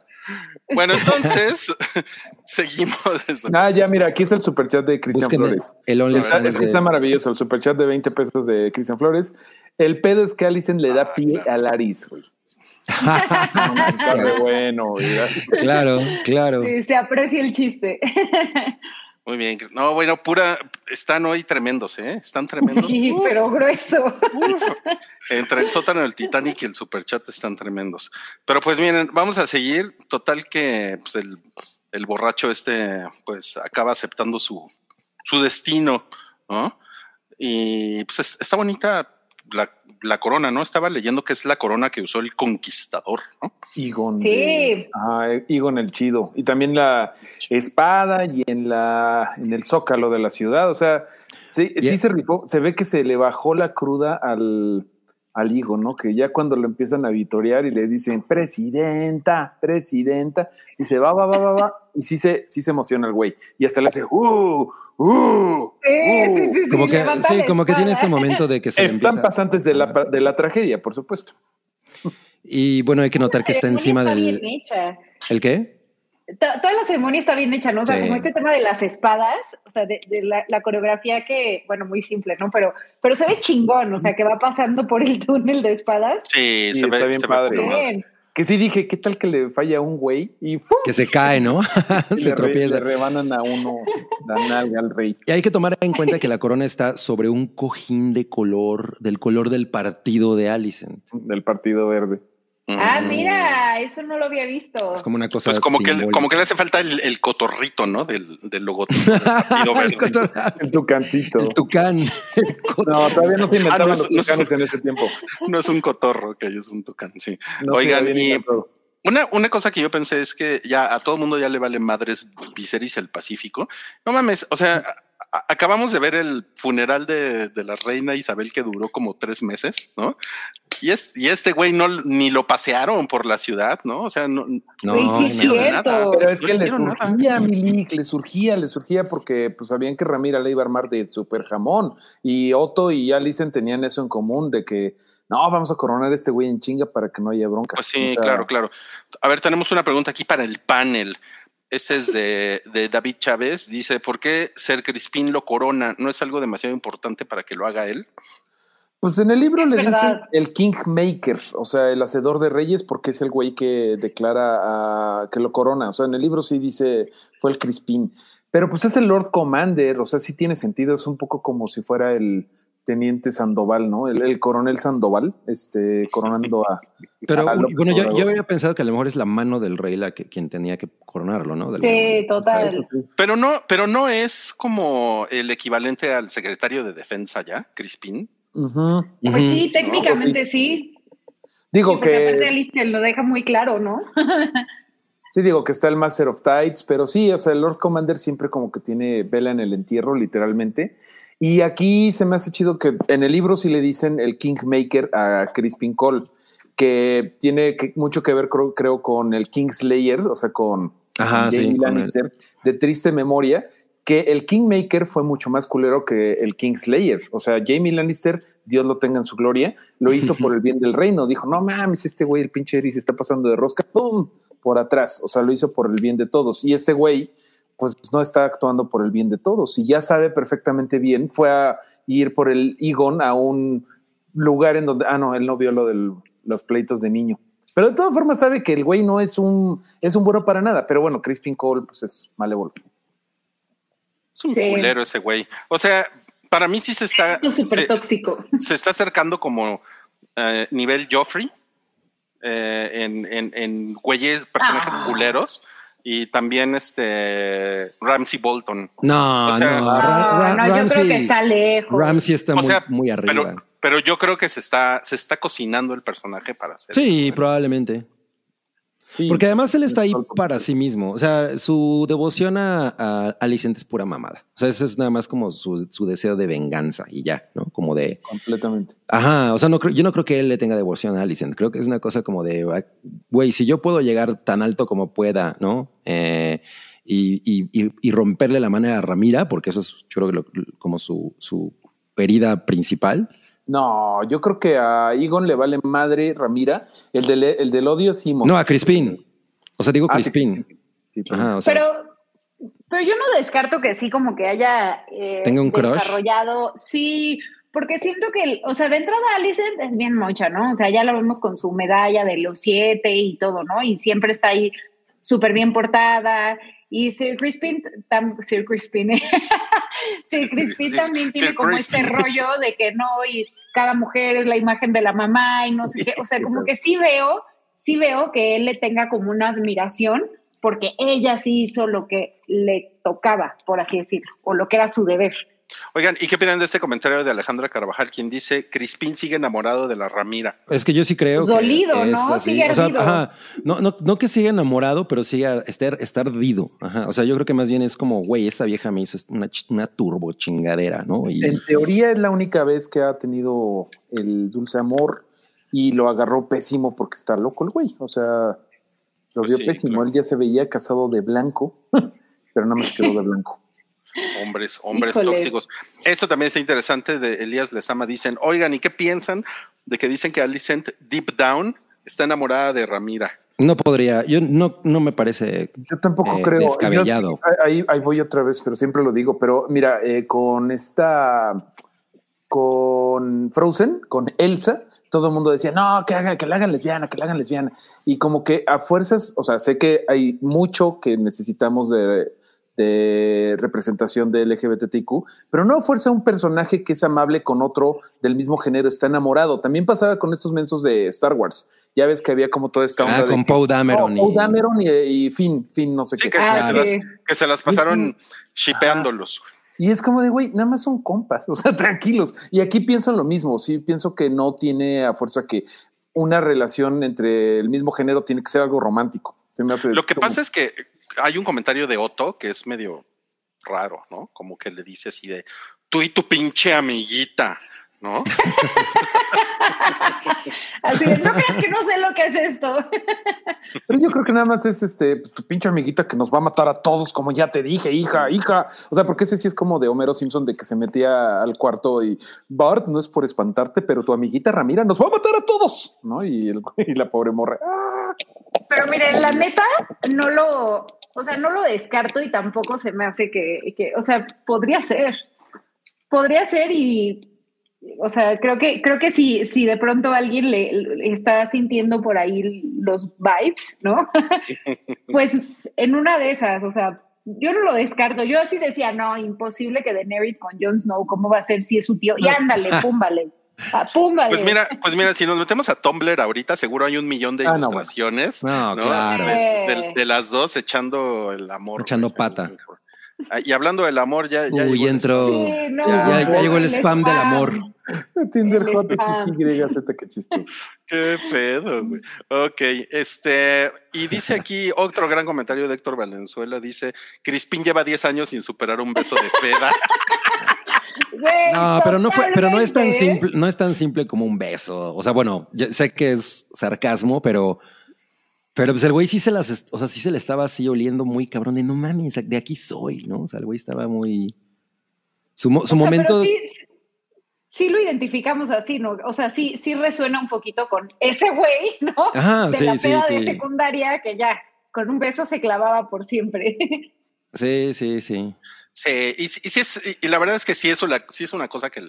Bueno, entonces, seguimos. eso. Ah, ya, mira, aquí es el superchat de Cristian Flores. el Está, es que está maravilloso, el superchat de 20 pesos de Cristian Flores. El pedo es que Alison le da Ah, pie claro. a Laris, güey. Está bueno, güey. Claro, claro. Sí, se aprecia el chiste. Muy bien. No, bueno, pura. Están hoy tremendos, ¿eh? Están tremendos. Sí, Uf, pero grueso. uf. Entre el sótano del Titanic y el superchat están tremendos. Pero pues miren, vamos a seguir. Total que pues, el, el borracho este, pues acaba aceptando su, su destino, ¿no? Y pues es- está bonita la, la corona, ¿no? Estaba leyendo que es la corona que usó el conquistador, ¿no? Egon. Sí. de- ah, Egon el chido. Y también la espada y en la en el zócalo de la ciudad. O sea, sí, sí se rifó. Se ve que se le bajó la cruda al, al Egon, ¿no? Que ya cuando lo empiezan a vitorear y le dicen presidenta, presidenta, y se va, va, va, va, va. Y sí se, sí se emociona el güey. Y hasta le hace, ¡uh! ¡uh! Sí, sí, sí, sí. Como que, sí, como que tiene este momento de que se Están empieza- pasantes de la, de la tragedia, por supuesto. Y bueno, hay que notar que está encima está del. bien hecha. ¿El qué? To- Toda la ceremonia está bien hecha, ¿no? O sea, Sí. como este tema de las espadas, o sea, de, de la, la coreografía que, bueno, muy simple, ¿no? Pero, pero se ve chingón, o sea, que va pasando por el túnel de espadas. Sí, Sí, se ve, está bien se padre. Bien. Que sí dije, ¿qué tal que le falla a un güey? Y ¡pum! Que se cae, ¿no? le, se re- tropieza. le rebanan a uno la nalga al rey. Y hay que tomar en cuenta que la corona está sobre un cojín de color, del color del partido de Alicent. del Partido Verde. Ah, mira, eso no lo había visto. Es como una cosa. Pues como que, como que le hace falta el, el cotorrito, ¿no? Del, del logotipo. del Partido El Verde. cotor- El tucancito. el tucán. El No, todavía no se inventaban Ah, no, los no, tucanes en ese tiempo. No es un cotorro, que es un tucán, sí. No Oigan, y-. Una, una cosa que yo pensé es que ya a todo mundo ya le vale madres Viserys el Pacífico. No mames, o sea, acabamos de ver el funeral de, de la reina Isabel que duró como tres meses, ¿no? Y, es, y este güey no ni lo pasearon por la ciudad, ¿no? O sea, no, No, sí no es cierto. nada. Pero es No que le surgía, Milik, le surgía, le surgía porque pues sabían que Ramira le iba a armar de super jamón y Otto y Alicent tenían eso en común de que no, vamos a coronar a este güey en chinga para que no haya bronca. Pues sí, claro, claro. A ver, tenemos una pregunta aquí para el panel. Ese es de, de David Chávez. Dice, ¿por qué Ser Crispín lo corona? ¿No es algo demasiado importante para que lo haga él? Pues en el libro Es le dicen el Kingmaker, o sea, el hacedor de reyes, porque es el güey que declara a- que lo corona. O sea, en el libro sí dice fue el Crispín. Pero pues es el Lord Commander, o sea, sí tiene sentido, es un poco como si fuera el teniente Sandoval, ¿no? El, el coronel Sandoval, este, coronando a. Pero a López bueno, yo, había pensado que a lo mejor es la mano del rey la que quien tenía que coronarlo, ¿no? Sí, total. Eso sí. Pero no, pero no es como el equivalente al secretario de defensa ya, Crispín. Pues sí, técnicamente sí. Digo Sí, aparte que. Alice lo deja muy claro, ¿no? Sí, digo que está el Master of Tides, pero sí, o sea, el Lord Commander siempre como que tiene vela en el entierro, literalmente. Y aquí se me hace chido que en el libro sí le dicen el Kingmaker a Crispin Cole, que tiene que- mucho que ver, creo, creo, con el Kingslayer, o sea, con Ajá, sí, con Lannister, de triste memoria, que el Kingmaker fue mucho más culero que el Kingslayer. O sea, Jamie Lannister, Dios lo tenga en su gloria, lo hizo por el bien del reino. Dijo, no mames, este güey, el pinche Eris, está pasando de rosca, ¡pum! por atrás. O sea, lo hizo por el bien de todos. Y ese güey, pues no está actuando por el bien de todos. Y ya sabe perfectamente bien, fue a ir por el Egon a un lugar en donde, ah, no, él no vio lo de los pleitos de niño. Pero de todas formas sabe que el güey no es un, es un bueno para nada. Pero bueno, Crispin Cole, pues es malévolo. Es un Sí. culero ese güey. O sea, para mí sí se está, Esto es súper se, tóxico. se está acercando como eh, nivel Joffrey eh, en, en, en güeyes, personajes Ah. culeros. Y también este Ramsey Bolton. No, O sea- no, Ra- Ra- no, yo creo Ramsey- que está lejos. Ramsey está O muy, sea, muy arriba. Pero, pero yo creo que se está, se está cocinando el personaje para hacer sí, eso. probablemente. Sí, Porque además él está ahí para sí mismo. O sea, su devoción a, a Alicent es pura mamada. O sea, eso es nada más como su, su deseo de venganza y ya, ¿no? Como de, Completamente. ajá, o sea, no yo no creo que él le tenga devoción a Alicent. Creo que es una cosa como de, ah, güey, si yo puedo llegar tan alto como pueda, ¿no? Eh, y, y- y- y romperle la mano a Ramira, porque eso es, yo creo que lo- como su, su herida principal. No, yo creo que a Egon le vale madre Ramira. El del, el del odio sí. No, a Crispin. O sea, digo Ah, sí, Crispin. Sí, perdón. Ajá, o sea, Pero, pero yo no descarto que sí, como que haya eh, Tenga un crush. desarrollado. Sí, porque siento que, el- o sea, de entrada Alicent es bien mocha, ¿no? O sea, ya la vemos con su medalla de los siete y todo, ¿no? Y siempre está ahí súper bien portada. Y Sir Crispin, tam- Sir Crispin, Sir Crispin Sí, también tiene Sir como Crispin. este rollo de que no, y cada mujer es la imagen de la mamá y no sé qué. O sea, como que sí veo, sí veo que él le tenga como una admiración porque ella sí hizo lo que le tocaba, por así decirlo, o lo que era su deber. Oigan, ¿y qué opinan de este comentario de Alejandra Carvajal, quien dice Crispín sigue enamorado de la Ramira? Es que yo sí creo. Pues que dolido, es ¿no? así. Sigue O sea, ajá, no, no, no que siga enamorado, pero siga estar, estar ardido. Ajá. O sea, yo creo que más bien es como, güey, esa vieja me hizo una, ch- una turbo chingadera, ¿no? Y En teoría es la única vez que ha tenido el dulce amor y lo agarró pésimo porque está loco el güey. O sea, lo Pues vio sí, pésimo. claro. Él ya se veía casado de blanco, pero nada más quedó de blanco. Hombres, hombres Híjole. tóxicos. Esto también está interesante de Elías Lezama. Dicen, oigan, ¿y qué piensan de que dicen que Alicent deep down está enamorada de Ramira? no podría, yo no, no me parece. Yo tampoco Eh, creo. descabellado. Yo- ahí, ahí voy otra vez, pero siempre lo digo. Pero mira, eh, con esta, con Frozen, con Elsa, todo el mundo decía, no, que hagan, que la hagan lesbiana, que la hagan lesbiana. Y como que a fuerzas, o sea, sé que hay mucho que necesitamos de, de representación de LGBTQ, pero no a fuerza un personaje que es amable con otro del mismo género, está enamorado. También pasaba con estos mensos de Star Wars. Ya ves que había como toda esta onda Ah, de con Poe Dameron. Poe y- Dameron y, y Finn, Finn, no sé Sí, qué. que, Ah, se sí. las, que se las pasaron shipeándolos. Y es como de, güey, nada más son compas, o sea, tranquilos. Y aquí pienso en lo mismo, sí, pienso que no tiene a fuerza que una relación entre el mismo género tiene que ser algo romántico. Se me hace Lo que como- pasa es que hay un comentario de Otto que es medio raro, ¿no? Como que le dice así de tú y tu pinche amiguita, ¿no? Así de, no creas que no sé lo que es esto. Pero yo creo que nada más es este tu pinche amiguita que nos va a matar a todos, como ya te dije, hija, hija. O sea, porque ese sí es como de Homero Simpson de que se metía al cuarto y Bart, no es por espantarte, pero tu amiguita Ramira nos va a matar a todos, ¿no? Y, el, y la pobre morra. ¡ah! Pero mire, la neta, no lo, o sea, no lo descarto y tampoco se me hace que, que, o sea, podría ser. Podría ser y, o sea, creo que, creo que si, si de pronto alguien le, le está sintiendo por ahí los vibes, ¿no? pues en una de esas, o sea, yo no lo descarto. Yo así decía, no, imposible que Daenerys con Jon Snow, ¿cómo va a ser si es su tío? Y ándale, púmbale. Ah, púmbale. Pues mira, pues mira, si nos metemos a Tumblr ahorita, seguro hay un millón de Ah, no, ilustraciones. No, ¿no? claro. De, de- de las dos echando el amor. Echando güey. pata. Ah, Y hablando del amor, ya, ya Uy, llegó el entró. Sí, no, Ya- ya llegó el spam del amor. Tinder spam. XYZ, qué chistoso. Qué pedo, güey. Ok, este, y dice aquí otro gran comentario de Héctor Valenzuela, dice, Crispín lleva 10 años sin superar un beso de peda. Güey, No, pero no fue, pero no es tan simple, no es tan simple como un beso. O sea, bueno, ya sé que es sarcasmo, pero, pero pues el güey sí se las, o sea, sí se le estaba así oliendo muy cabrón de no mames, de aquí soy, ¿no? O sea, el güey estaba muy. Su, mo- su O sea, momento. pero sí, sí lo identificamos así, ¿no? O sea, sí, sí resuena un poquito con ese güey, ¿no? Ajá, de sí, la sí, peda de sí. secundaria que ya con un beso se clavaba por siempre. Sí, sí, sí. Sí, y, y sí es, y la verdad es que sí es una, sí es una cosa que,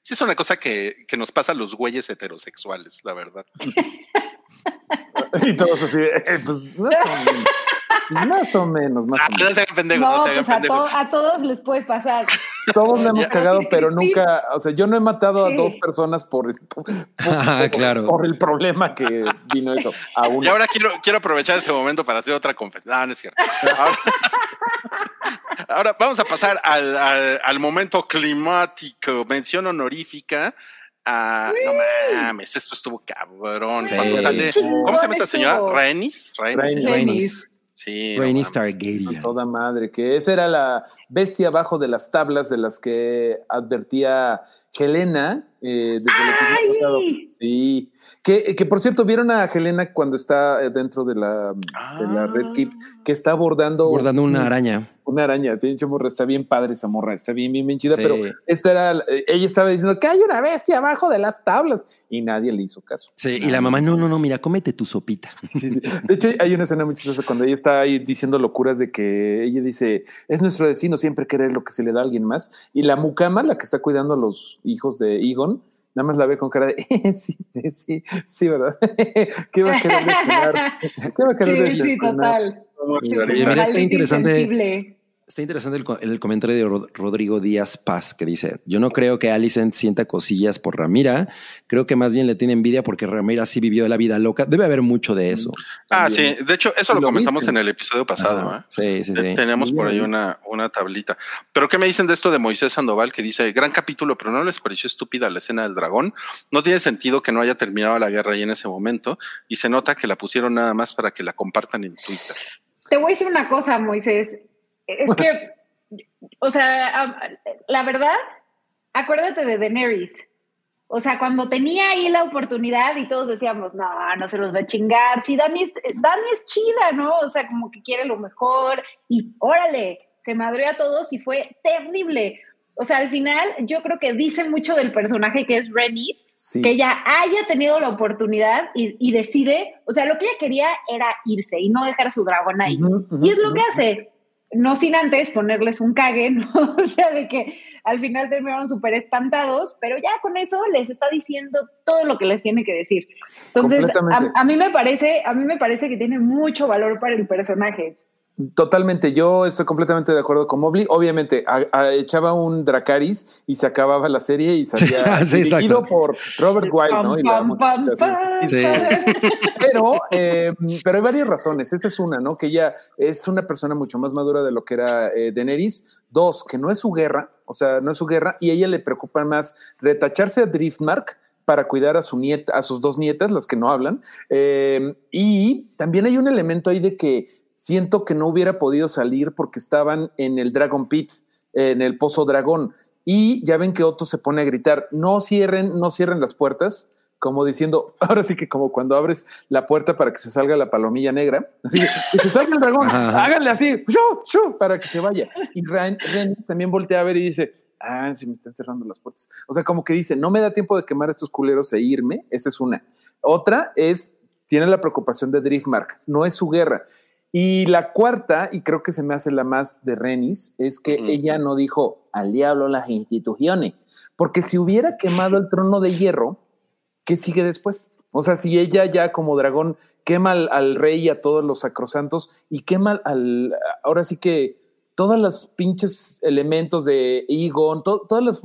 sí es una cosa que, que nos pasa a los güeyes heterosexuales, la verdad. Y todos así, eh, pues más o menos. Más o menos, más Ah, o no menos. se hagan pendejos, no, no, se hagan pues a, to- a todos les puede pasar. Todos le hemos cagado, Sí, pero nunca, o sea, yo no he matado Sí. a dos personas por, por, por- Ah, claro. por el problema que vino eso. A Y ahora quiero, quiero aprovechar ese momento para hacer otra confesión. Ah, no es cierto. Ahora, ahora vamos a pasar al, al, al momento climático. Mención honorífica. a- no mames, esto estuvo cabrón. Sí. Cuando sale, Chingón ¿Cómo se llama esta señora? estuvo. Rhaenys. Sí. Sí, no. Targaryen. Toda madre, que esa era la bestia abajo de las tablas de las que advertía Helena eh, desde el. Sí, que, que por cierto, vieron a Helena cuando está eh, dentro de la, de la Red Keep, que está bordando, Bordando una araña. Una araña, morra, está bien padre esa morra, está bien, bien, bien chida, Sí. pero esta era, eh, ella estaba diciendo que hay una bestia abajo de las tablas y nadie le hizo caso. Sí, y la mamá, no, no, no, mira, cómete tu sopita. Sí, sí. De hecho, hay una escena muy chistosa cuando ella está ahí diciendo locuras de que ella dice, es nuestro destino siempre querer lo que se le da a alguien más. Y la mucama, la que está cuidando a los hijos de Egon, nada más la ve con cara de, "Eh, sí, eh, sí, sí, ¿verdad? ¿Qué va a querer despenar? ¿Qué va a querer Sí, sí, despenar? total. Sí, mira, está interesante. Está interesante el, co- el comentario de Rod- Rodrigo Díaz Paz que dice, yo no creo que Alicent sienta cosillas por Ramira, creo que más bien le tiene envidia porque Ramira sí vivió la vida loca. Debe haber mucho de eso. Ah, sí. De hecho, eso lo, lo comentamos viste. en el episodio pasado. Ah, ¿eh? sí, sí, sí. Te- Tenemos por ahí una, una tablita. Pero ¿qué me dicen de esto de Moisés Sandoval que dice, gran capítulo, pero no les pareció estúpida la escena del dragón? No tiene sentido que no haya terminado la guerra ahí en ese momento y se nota que la pusieron nada más para que la compartan en Twitter. Te voy a decir una cosa, Moisés. Es que, o sea, la verdad, acuérdate de Daenerys. O sea, cuando tenía ahí la oportunidad y todos decíamos, no, no se los va a chingar. Sí, Dani es, Dani es chida, ¿no? O sea, como que quiere lo mejor y órale, se madreó a todos y fue terrible. O sea, al final yo creo que dice mucho del personaje que es Renis, Sí. que ella haya tenido la oportunidad y, y decide, o sea, lo que ella quería era irse y no dejar a su dragón ahí. Ujú, Y es lo que hace, no sin antes ponerles un cague, ¿no? O sea, de que al final terminaron súper espantados, pero ya con eso les está diciendo todo lo que les tiene que decir. Entonces, a, a mí me parece, a mí me parece que tiene mucho valor para el personaje. Totalmente, yo estoy completamente de acuerdo con Mobley. Obviamente, a- a- echaba un Dracaris y se acababa la serie y salía Sí, dirigido por Robert Wilde, ¿no? Y la Sí. Pero, eh, pero hay varias razones. Esta es una, ¿no? Que ella es una persona mucho más madura de lo que era eh, Daenerys. Dos, que no es su guerra, o sea, no es su guerra, y a ella le preocupa más retacharse a Driftmark para cuidar a su nieta, a sus dos nietas, las que no hablan. Eh, y también hay un elemento ahí de que siento que no hubiera podido salir porque estaban en el Dragon Pit, en el Pozo Dragón. Y ya ven que Otto se pone a gritar, no cierren, no cierren las puertas, como diciendo, ahora sí que como cuando abres la puerta para que se salga la palomilla negra, así que, que salga el dragón, Ajá. háganle así, ¡shu, shu! para que se vaya. Y Ren, Ren también voltea a ver y dice, ah, se me están cerrando las puertas. O sea, como que dice, no me da tiempo de quemar a estos culeros e irme, esa es una. Otra es, tiene la preocupación de Driftmark, no es su guerra. Y la cuarta, y creo que se me hace la más de Renis, es que ella no dijo al diablo las instituciones, porque si hubiera quemado el trono de hierro, ¿qué sigue después? O sea, si ella ya como dragón quema al, al rey y a todos los sacrosantos y quema al, ahora sí que todas las pinches elementos de Egon, to- todas las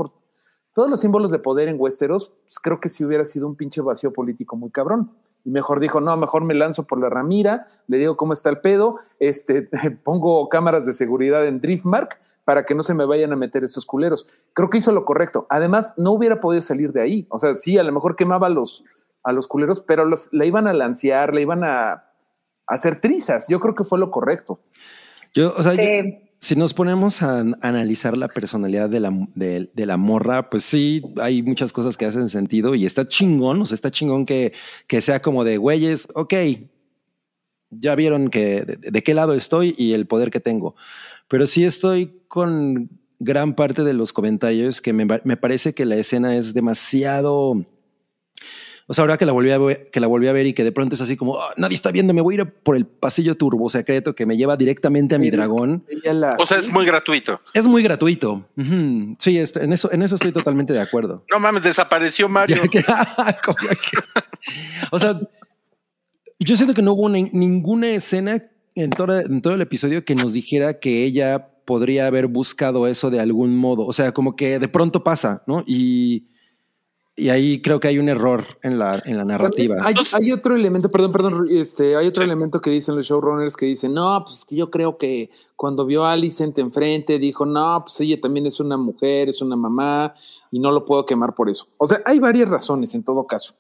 todos los símbolos de poder en Westeros, pues creo que sí hubiera sido un pinche vacío político muy cabrón. Y mejor dijo, no, mejor me lanzo por la ramira, le digo cómo está el pedo, este, pongo cámaras de seguridad en Driftmark para que no se me vayan a meter estos culeros. Creo que hizo lo correcto. Además, no hubiera podido salir de ahí. O sea, sí, a lo mejor quemaba a los, a los culeros, pero los, la iban a lancear, la iban a, a hacer trizas. Yo creo que fue lo correcto. Yo, o sea, yo-. Si nos ponemos a an- analizar la personalidad de la, morra, pues sí, hay muchas cosas que hacen sentido y está chingón, o sea, está chingón que, sea como de güeyes, ok, ya vieron que de, qué lado estoy y el poder que tengo. Pero sí estoy con gran parte de los comentarios que me, me parece que la escena es demasiado... O sea, ahora que la volví a ver, que la volví a ver y que de pronto es así como "Ah, nadie está viendo, me voy a ir por el pasillo turbo secreto que me lleva directamente a mi dragón. La- O sea, es muy gratuito. Es muy gratuito. Sí, en eso, en eso estoy totalmente de acuerdo. No mames, desapareció Mario. Que- que- o sea, yo siento que no hubo ni- ninguna escena en todo, en todo el episodio que nos dijera que ella podría haber buscado eso de algún modo. O sea, como que de pronto pasa, ¿no? Y, y ahí creo que hay un error en la, en la narrativa. Hay, hay otro elemento, perdón, perdón, este, hay otro elemento que dicen los showrunners que dicen, no, pues es que yo creo que cuando vio a Alicent enfrente dijo, no, pues ella también es una mujer, es una mamá y no lo puedo quemar por eso. O sea, hay varias razones en todo caso.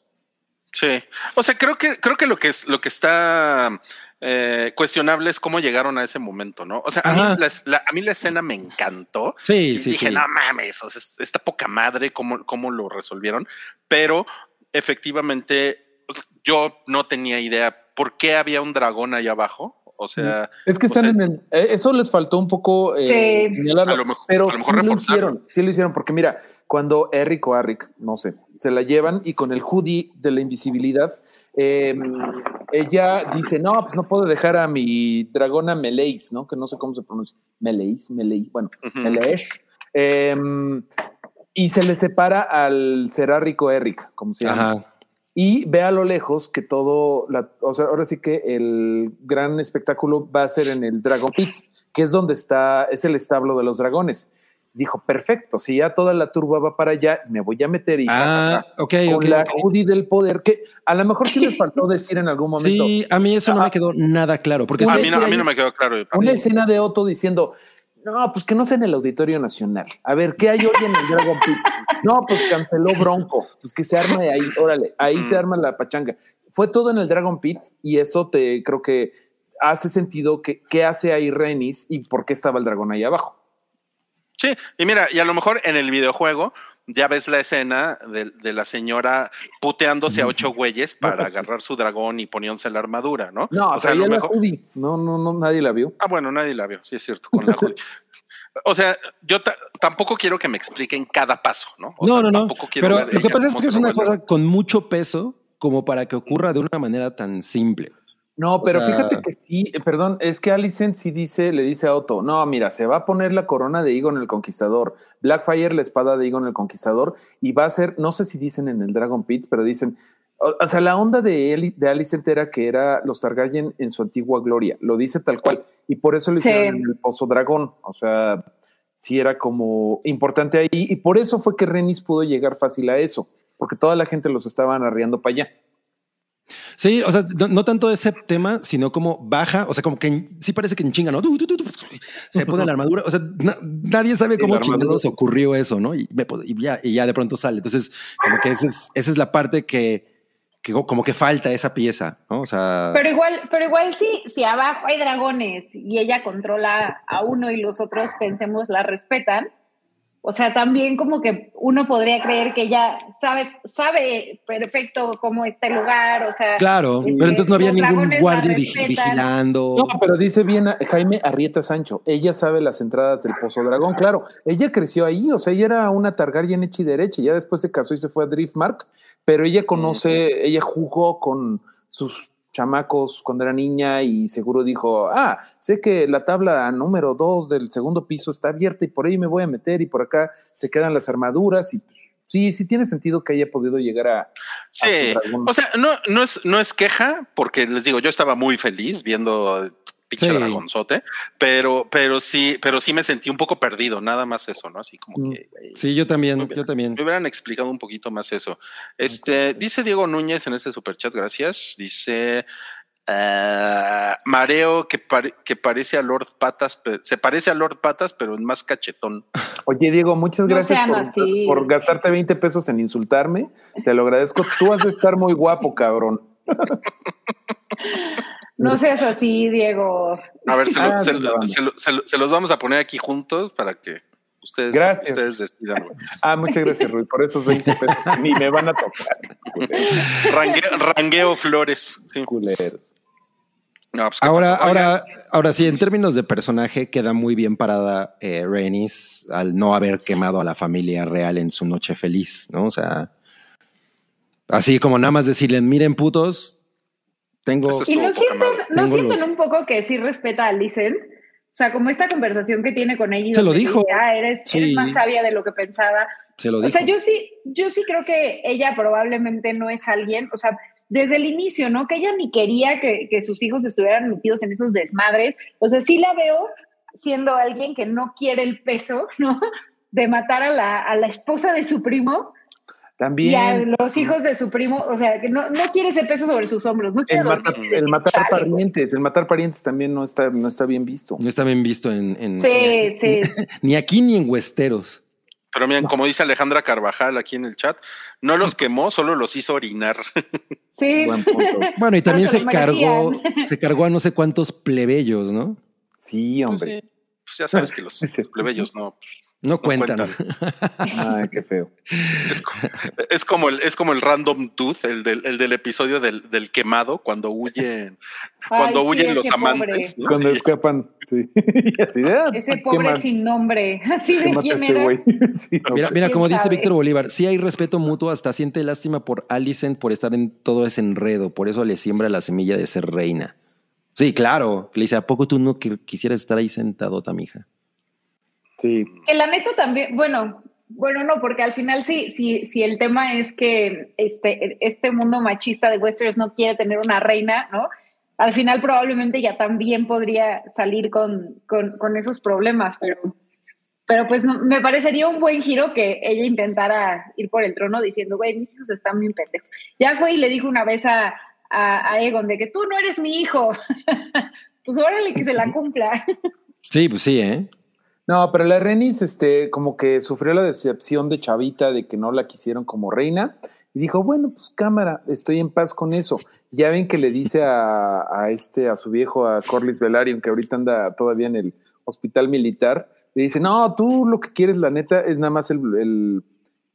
Sí. O sea, creo que, creo que lo que es lo que está eh, cuestionable es cómo llegaron a ese momento, ¿no? O sea, a mí la, la- a mí la escena me encantó. Sí, Y sí, dije, sí. no mames, o sea, es- está poca madre cómo, cómo lo resolvieron, pero efectivamente pues, yo no tenía idea por qué había un dragón allá abajo. O sea, Es que están sea- en el, eh, eso les faltó un poco eh, Sí. A lo mejor- pero a lo mejor sí lo reforzarlo. hicieron, sí lo hicieron, porque mira, cuando Eric o Arrick, no sé, se la llevan y con el hoodie de la invisibilidad, eh, ella dice, no, pues no puedo dejar a mi dragona Meleis, ¿no? Que no sé cómo se pronuncia, Meleis, Meleis, bueno, ujú. Meleis, eh, y se le separa al serárico Eric, como se llama Ajá. y ve a lo lejos que todo, la, o sea, ahora sí que el gran espectáculo va a ser en el Dragon Pit, que es donde está, es el establo de los dragones. Dijo, perfecto, si ya toda la turba va para allá, me voy a meter y Ah, ok, con la ok. hoodie del poder, que a lo mejor sí les faltó decir en algún momento. Sí, a mí eso no Ah. me quedó nada claro. Porque a mí no, a mí no me quedó claro. Una escena de Otto diciendo, no, pues que no sea en el Auditorio Nacional. A ver, ¿qué hay hoy en el Dragon Pit? No, pues canceló Bronco. Pues que se arme ahí, órale, ahí Mm. se arma la pachanga. Fue todo en el Dragon Pit y eso te creo que hace sentido que qué hace ahí Renis y por qué estaba el dragón ahí abajo. Sí, y mira, y a lo mejor en el videojuego ya ves la escena de, de la señora puteándose a ocho güeyes para agarrar su dragón y poniéndose la armadura, ¿no? No, o sea, a lo la mejor. hoodie. No, no, no, nadie la vio. Ah, bueno, nadie la vio, sí es cierto, con la hoodie. O sea, yo ta- tampoco quiero que me expliquen cada paso, ¿no? O no, sea, no, no. tampoco quiero Pero lo que pasa es que es una cosa con mucho peso como para que ocurra de una manera tan simple. No, pero sea- fíjate que sí, eh, perdón, es que Alicent sí dice, le dice a Otto, no, mira, se va a poner la corona de Egon el Conquistador, Blackfire la espada de Egon el Conquistador, y va a ser, no sé si dicen en el Dragon Pit, pero dicen, o, o sea, la onda de, de Alicent era que era los Targaryen en su antigua gloria, lo dice tal cual, y por eso lo Sí. hicieron en el Pozo Dragón, o sea, sí era como importante ahí, y por eso fue que Renis pudo llegar fácil a eso, porque toda la gente los estaban arriando para allá. Sí, o sea, no, no tanto ese tema, sino como baja, o sea, como que sí parece que en chinga, ¿no? Se pone la armadura, o sea, na- nadie sabe cómo chingados ocurrió eso, ¿no? Y, me y ya, y ya de pronto sale. Entonces, como que esa es, esa es la parte que, que como que falta esa pieza, ¿no? O sea, Pero igual, pero igual sí, si abajo hay dragones y ella controla a uno y los otros, pensemos, la respetan. O sea, también como que uno podría creer que ella sabe, sabe perfecto cómo está el lugar, o sea. claro, este, pero entonces no había ningún guardia vigilando. No, pero dice bien a- Jaime Arrieta Sancho, ella sabe las entradas del Pozo Dragón, claro, ella creció ahí, o sea, ella era una Targaryen hecha y derecha, ya después se casó y se fue a Driftmark, pero ella conoce, ella jugó con sus chamacos cuando era niña y seguro dijo, ah, sé que la tabla número dos del segundo piso está abierta y por ahí me voy a meter y por acá se quedan las armaduras y sí, sí tiene sentido que haya podido llegar a... Sí, o sea, no, no, es, no es queja, porque les digo, yo estaba muy feliz viendo pinche Sí. dragonzote, pero, pero sí, pero sí me sentí un poco perdido, nada más eso, ¿no? Así como Mm. que güey, Sí, yo también, yo también. me hubieran explicado un poquito más eso. Este, dice Diego Núñez en este superchat, gracias. Dice ah, Mareo que, pare- que parece a Lord Patas, se parece a Lord Patas, pero es más cachetón. Oye, Diego, muchas No gracias por, por gastarte 20 pesos en insultarme. Te lo agradezco. Tú has de estar muy guapo, cabrón. No seas así, Diego. A ver, se, lo- Ah, se sí, lo- la banda. se lo- se lo- se los vamos a poner aquí juntos para que ustedes, Gracias. ustedes decidan. Ah, muchas gracias, Ruiz, por esos 20 pesos ni me van a tocar. Rangue- rangueo flores. sí. Culeros. No, pues, ¿qué Ahora, ahora, ahora sí, en términos de personaje, queda muy bien parada eh, Rhaenys al no haber quemado a la familia real en su noche feliz, ¿no? O sea, así como nada más decirle, miren putos, tengo... Y no sienten, no sienten un poco que sí respeta a Alicent. O sea, como esta conversación que tiene con ella. Se lo dijo. dice, ah, eres, Sí. eres más sabia de lo que pensaba. Se lo O dijo. sea, yo sí, yo sí creo que ella probablemente no es alguien, o sea, desde el inicio, ¿no? Que ella ni quería que, que sus hijos estuvieran metidos en esos desmadres. O sea, sí la veo siendo alguien que no quiere el peso, ¿no? De matar a la, a la esposa de su primo y a También los hijos de su primo. O sea, que no, no quiere ese peso sobre sus hombros. No quiere el matar, el matar parientes, el matar parientes también no está, no está bien visto. No está bien visto en... en- Sí, sí. Ni aquí ni en Westeros. Pero miren, como dice Alejandra Carvajal aquí en el chat, no los quemó, solo los hizo orinar. Sí. Buen punto. Bueno, y también se cargó, se cargó a no sé cuántos plebeyos, ¿no? Sí, Pues, hombre. sí, pues ya sabes que los plebeyos no. No cuentan. Ay, qué feo. Es, co- es como el, es como el random tooth, el del, el del episodio del, del quemado, cuando huyen, cuando Ay, sí, huyen los amantes. ¿no? Cuando escapan, sí. Así de, ah, Ese qué pobre sin nombre. Así de quién este era. Sí, Mira, hombre. mira, como ¿Quién dice sabe? Víctor Bolívar, sí hay respeto mutuo, hasta siente lástima por Alicent por estar en todo ese enredo, por eso le siembra la semilla de ser reina. Sí, claro. Le dice, ¿a poco tú no qui- quisieras estar ahí sentado, mija? Sí. Que la neta también, bueno, bueno, no, porque al final sí, sí, sí el tema es que este, este mundo machista de Westeros no quiere tener una reina, ¿no? Al final probablemente ya también podría salir con, con, con esos problemas, pero, pero pues no- me parecería un buen giro que ella intentara ir por el trono diciendo, güey, mis hijos están bien pendejos. Ya fue y le dijo una vez a, a, a Egon de que tú no eres mi hijo. pues órale que se la cumpla. Sí, pues sí, ¿eh? No, pero la Renis, este, como que sufrió la decepción de Chavita de que no la quisieron como reina y dijo, bueno, pues cámara, estoy en paz con eso. Ya ven que le dice a, este, a su viejo, a Corlys Velaryon, que ahorita anda todavía en el hospital militar, le dice, no, tú lo que quieres, la neta, es nada más el, el,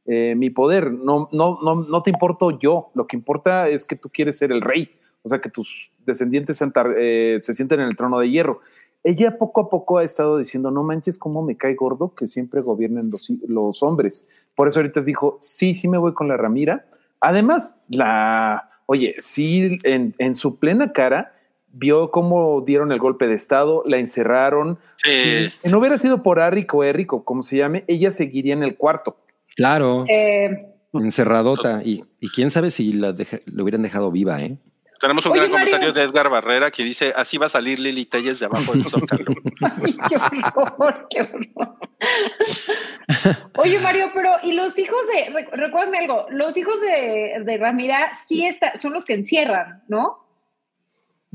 eh, mi poder, no, no, no, no te importo yo, lo que importa es que tú quieres ser el rey, o sea, que tus descendientes tar- eh, se sienten en el trono de hierro ella poco a poco ha estado diciendo, no manches, cómo me cae gordo que siempre gobiernen los, los hombres. Por eso ahorita dijo, sí, sí me voy con la Ramira. Además, la, oye, sí, en, en su plena cara, vio cómo dieron el golpe de Estado, la encerraron. Sí, Si no hubiera sido por Arric o Eric o como se llame, ella seguiría en el cuarto. Claro, encerradota. Y, y quién sabe si la, deja- la hubieran dejado viva, ¿eh? Tenemos un Oye, gran Mario. comentario de Edgar Barrera que dice, así va a salir Lili Telles de abajo del zócalo. Ay, qué horror, qué horror. Oye, Mario, pero ¿y los hijos de, re- recuérdame algo, los hijos de, de Ramira sí está, son los que encierran, ¿no?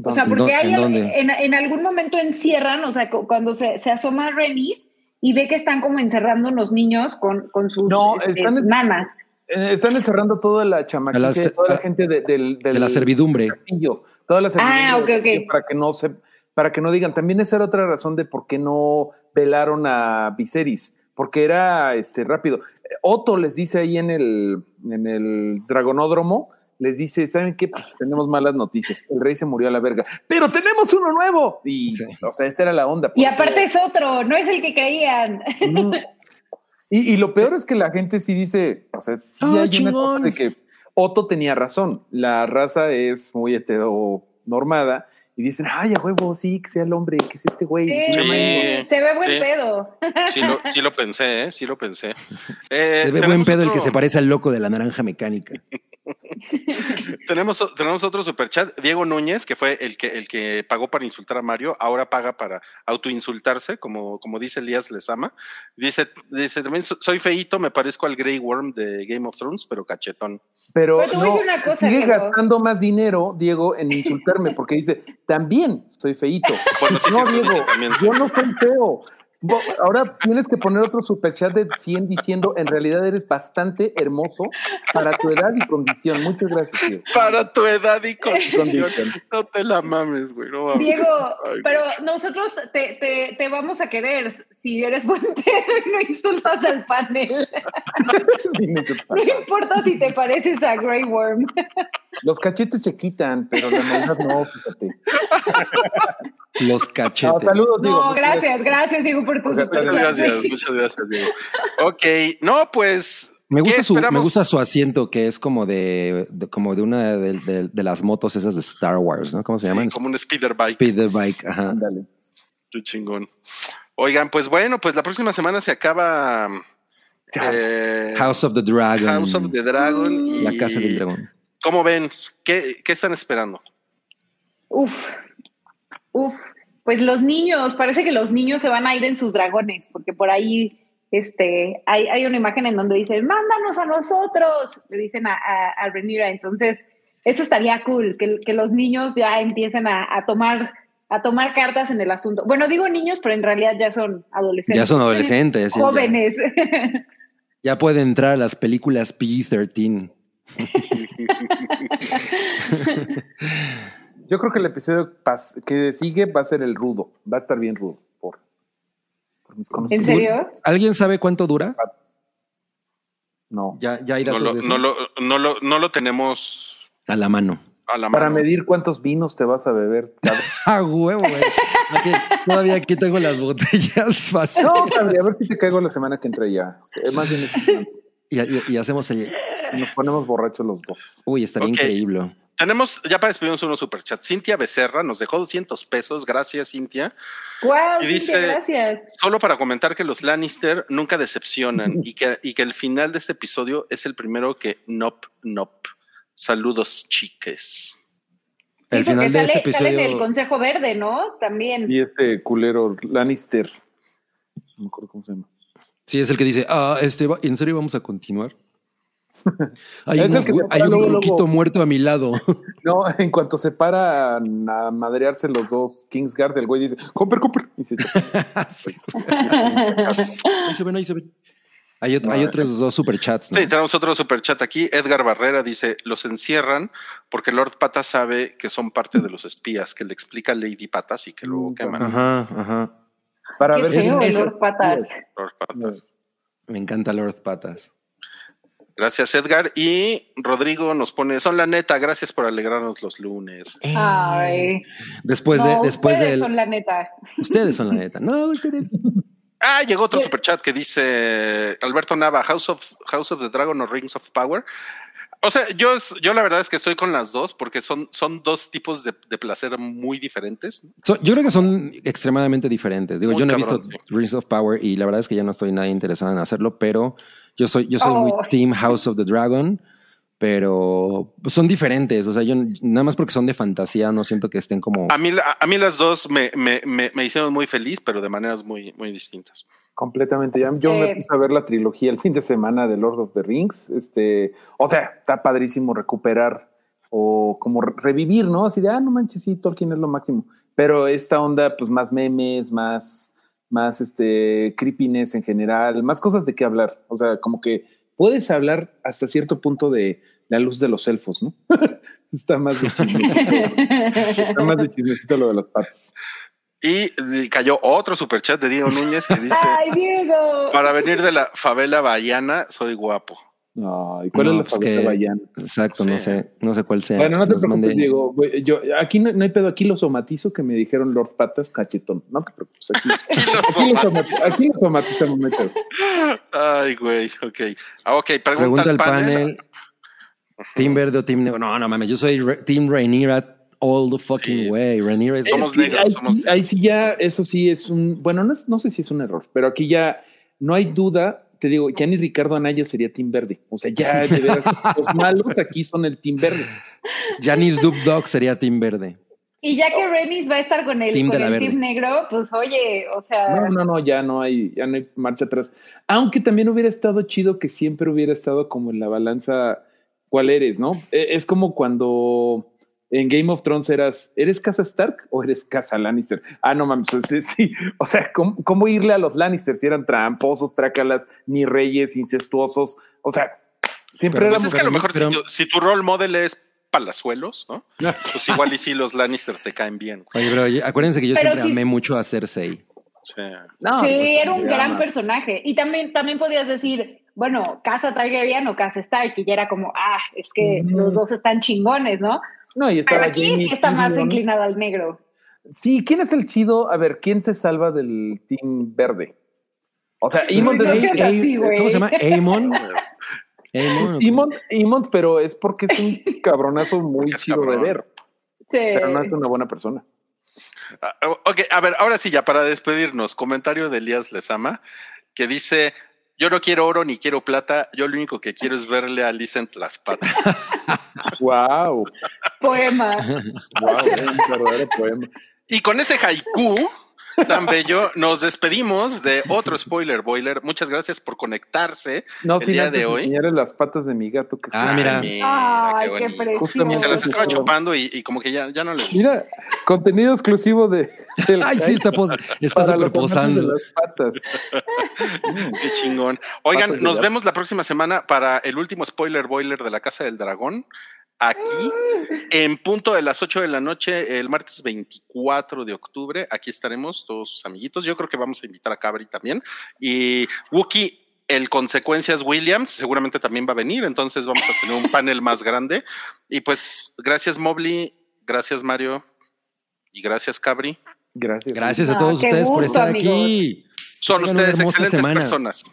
O sea, porque ¿En hay en, en algún momento encierran, o sea, cu- cuando se, se asoma Renis y ve que están como encerrando unos niños con, con sus No, este, están nanas. Eh, están encerrando toda la chamaquita, A las- toda la gente de, del, del de la servidumbre. castillo, toda la servidumbre Ah, ok. castillo para que no se, para que no digan. También esa era otra razón de por qué no velaron a Viserys, porque era este rápido. Otto les dice ahí en el, en el dragonódromo, les dice, ¿saben qué? Pues tenemos malas noticias. El rey se murió a la verga. Pero tenemos uno nuevo. Y, Sí. o sea, esa era la onda. Y eso- aparte es otro, no es el que creían. Mm. Y, y lo peor es que la gente sí dice, o sea, sí Ah, hay una chingón. cosa de que Otto tenía razón. La raza es muy heteronormada y dicen, ay, a huevo, sí, que sea el hombre, que sea este güey. Sí, se llama Sí. Íñigo". se ve buen Sí. pedo. Sí lo, sí lo pensé, ¿eh? sí lo pensé. Eh, Se ve buen pedo el que se parece al loco de la naranja mecánica. Tenemos, tenemos otro superchat, Diego Núñez, que fue el que, el que pagó para insultar a Mario, ahora paga para autoinsultarse, como, como dice Elías Lesama. Dice, dice también so- soy feíto, me parezco al Grey Worm de Game of Thrones, pero cachetón. Pero Pero te voy a no, decir una cosa, sigue Diego. gastando más dinero, Diego, en insultarme, porque dice, también soy feíto. Bueno, sí, no, Diego, yo no soy feo. Ahora tienes que poner otro superchat de 100 diciendo, en realidad eres bastante hermoso para tu edad y condición. Muchas gracias, Diego. Para tu edad y condición. No te la mames, güey. No mames. Diego, Ay, pero nosotros te, te, te vamos a querer si eres buen pedo y no insultas al panel. Sí, encanta. No importa si te pareces a Grey Worm. Los cachetes se quitan, pero la maldad no, fíjate. Los No, cachetes. saludos, Diego. No, gracias, gracias, Diego, por tu Muchas gracias, muchas gracias, Diego. Ok, no, pues. Me ¿qué gusta, su, me gusta su asiento, que es como de, de- como de una de, de- de las motos esas de Star Wars, ¿no? ¿Cómo se Sí, llaman? como un speeder bike. Speed bike, ajá. Ándale. Qué chingón. Oigan, pues bueno, pues la próxima semana se acaba eh, House of the Dragon. House of the Dragon y La casa del dragón. ¿Cómo ven? ¿Qué, qué están esperando? Uf, uf. Pues los niños, parece que los niños se van a ir en sus dragones, porque por ahí este, hay, hay una imagen en donde dicen, mándanos a nosotros, le dicen a, a, a Rhaenyra. Entonces, eso estaría cool, que, que los niños ya empiecen a, a tomar a tomar cartas en el asunto. Bueno, digo niños, pero en realidad ya son adolescentes. Ya son adolescentes. sí, ya. Jóvenes. Ya, pueden entrar a las películas PG-13. Yo creo que el episodio que sigue va a ser el rudo. Va a estar bien rudo. Por, por mis ¿En serio? ¿Alguien sabe cuánto dura? No. Ya, ya hay No datos lo, de eso? no, lo, no, lo, no lo tenemos a la mano. a la Para mano. medir cuántos vinos te vas a beber. Ah, huevo, güey. Aquí- todavía aquí tengo las botellas fácil. No, a ver si te caigo la semana que entra ya. Es más bien es- Y, y- y hacemos el. nos ponemos borrachos los dos. Uy, estaría Ok. increíble. Tenemos, ya para despedirnos unos superchats. Cintia Becerra nos dejó 200 pesos. Gracias, Cintia. Wow, Y dice- gracias. Solo para comentar que los Lannister nunca decepcionan y que, y que el final de este episodio es el primero que nop, nop. Saludos, chiques. Sí, El porque final de sale, este sale en el episodio- Consejo Verde, ¿no? También. Y este culero Lannister. No me acuerdo cómo se llama. Sí, es el que dice, ah, este, va- ¿en serio vamos a continuar? Hay, Es un, hay un luego, luego. loquito muerto a mi lado. No, en cuanto se paran a madrearse los dos Kingsguard, el güey dice, Cooper, Cooper. Y se. Sí. Ahí se ven, ahí se ven. Hay, ot- hay otros dos superchats, ¿no? Sí, tenemos otro superchat aquí. Edgar Barrera dice: Los encierran porque Lord Patas sabe que son parte de los espías, que le explica Lady Patas y que luego Mm, queman. Ajá, ajá. Para Qué ver feo, es- Lord Patas. Lord Patas. Me encanta Lord Patas. Gracias, Edgar. Y Rodrigo nos pone: Son la neta, gracias por alegrarnos los lunes. Ay. Después no, de, después ustedes del- son la neta. Ustedes son la neta. No, ustedes. Ah, llegó otro superchat que dice Alberto Nava, House of, House of the Dragon o Rings of Power. O sea, yo, es- yo la verdad es que estoy con las dos porque son, son dos tipos de, de placer muy diferentes. So- yo creo que son extremadamente diferentes. Digo, Muy yo no he cabrón, visto sí. Rings of Power y la verdad es que ya no estoy nada interesado en hacerlo, pero yo soy, yo soy Oh. muy Team House of the Dragon pero pues, son diferentes. O sea, yo nada más porque son de fantasía, no siento que estén como. A mí, a mí las dos me, me, me, me hicieron muy feliz, pero de maneras muy, muy distintas. Completamente. Ya, Yo me puse a ver la trilogía el fin de semana de Lord of the Rings. Este, o sea, está padrísimo recuperar o como revivir, ¿no? Así de, ah, no manches, sí, Tolkien es lo máximo. Pero esta onda, pues más memes, más, más este, creepiness en general, más cosas de qué hablar. O sea, como que puedes hablar hasta cierto punto de la luz de los elfos, ¿no? Está más de chismecito. Está más de chismecito lo de los patos. Y cayó otro superchat de Diego Núñez que dice: ¡Ay, Diego! Para venir de la favela Bayana, soy guapo. No, ¿y cuál es la pues que- Bayana? Exacto, no sé, no sé cuál sea. Bueno, no te Nos preocupes, Diego. Yo, aquí no, no hay pedo, aquí lo somatizo que me dijeron Lord Patas cachetón. No te preocupes, aquí, Aquí lo somatizo. aquí lo somatizamos, no hay pedo. Ay, güey, ok. Ah, ok, pregunta, Pregunta al panel. panel. Team verde o team negro. No, no mames, yo soy Re- Team Rhaenyra all the fucking Sí. way. Rhaenyra es Somos negros, ahí, somos ahí sí ya, eso sí es un, bueno, no, es- no sé si es un error, pero aquí ya no hay duda, te digo, ya ni Ricardo Anaya sería Team Verde. O sea, ya de veras, los malos aquí son el Team Verde. Janice Dub Dog sería Team verde. Y ya que Renis va a estar con el, con team negro, pues oye, o sea, No, no, no, ya no hay, ya no hay marcha atrás. Aunque también hubiera estado chido que siempre hubiera estado como en la balanza cuál eres, ¿no? E- Es como cuando en Game of Thrones eras, ¿eres Casa Stark o eres Casa Lannister? Ah, no mames, pues, sí, sí. O sea, ¿cómo, cómo irle a los Lannister si eran tramposos, trácalas, ni reyes, incestuosos? O sea, siempre Pero, Pues es que a lo mejor pero- si, tu, si tu role model es Palazuelos, ¿no? Pues igual y si los Lannister te caen bien. Oye, pero oye, acuérdense que yo Pero siempre amé mucho a Cersei. Sí. No, sí, pues, era un gran personaje. Y también, también podías decir, bueno, casa Targaryen o casa Stark, y ya era como, ah, es que los dos están chingones, ¿no? No, y estaba Pero aquí sí está más inclinada al negro. Sí, ¿quién es el chido? A ver, ¿quién se salva del Team Verde? O sea, Imon, no de- seas así, güey. ¿Cómo se llama? Aemon. Imon, Imon, pero es porque es un cabronazo muy chido de ver, Sí. pero no es una buena persona. Ah, Ok, a ver, ahora sí, ya para despedirnos, comentario de Elías Lezama, que dice, yo no quiero oro ni quiero plata, yo lo único que quiero es verle a Alicent las patas. Wow, Poema. wow, un verdadero poema. Y con ese haiku tan bello, nos despedimos de otro spoiler boiler. Muchas gracias por conectarse. No, El sin día antes de hoy. las patas de mi gato. Que Ah, mira. Ay, qué precioso. Y se las estaba chupando y, y como que ya, ya no le Mira, contenido exclusivo de. del Ay, sí, está, pos- está superposando. de las patas. Qué chingón. Oigan, Patas de nos vemos la próxima semana para el último spoiler boiler de la Casa del Dragón. Aquí, en punto de las 8 de la noche, el martes 24 de octubre. Aquí estaremos todos sus amiguitos. Yo creo que vamos a invitar a Cabri también. Y Wookie, el Consecuencias Williams, seguramente también va a venir. Entonces vamos a tener un panel más grande. Y pues, gracias, Mobley. Gracias, Mario. Y gracias, Cabri. Gracias. Gracias a Ah, todos ustedes por estar aquí. Son Tengan ustedes excelentes semana. personas.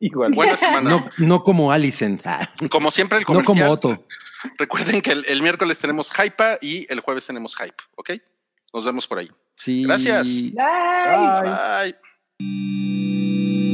Igual. Buena semana. No, no como Alicent. Como siempre, el No como comercial. Otto. Recuerden que el, el miércoles tenemos Hypa y el jueves tenemos Hype, ¿ok? Nos vemos por ahí. Sí. Gracias. Bye. Bye.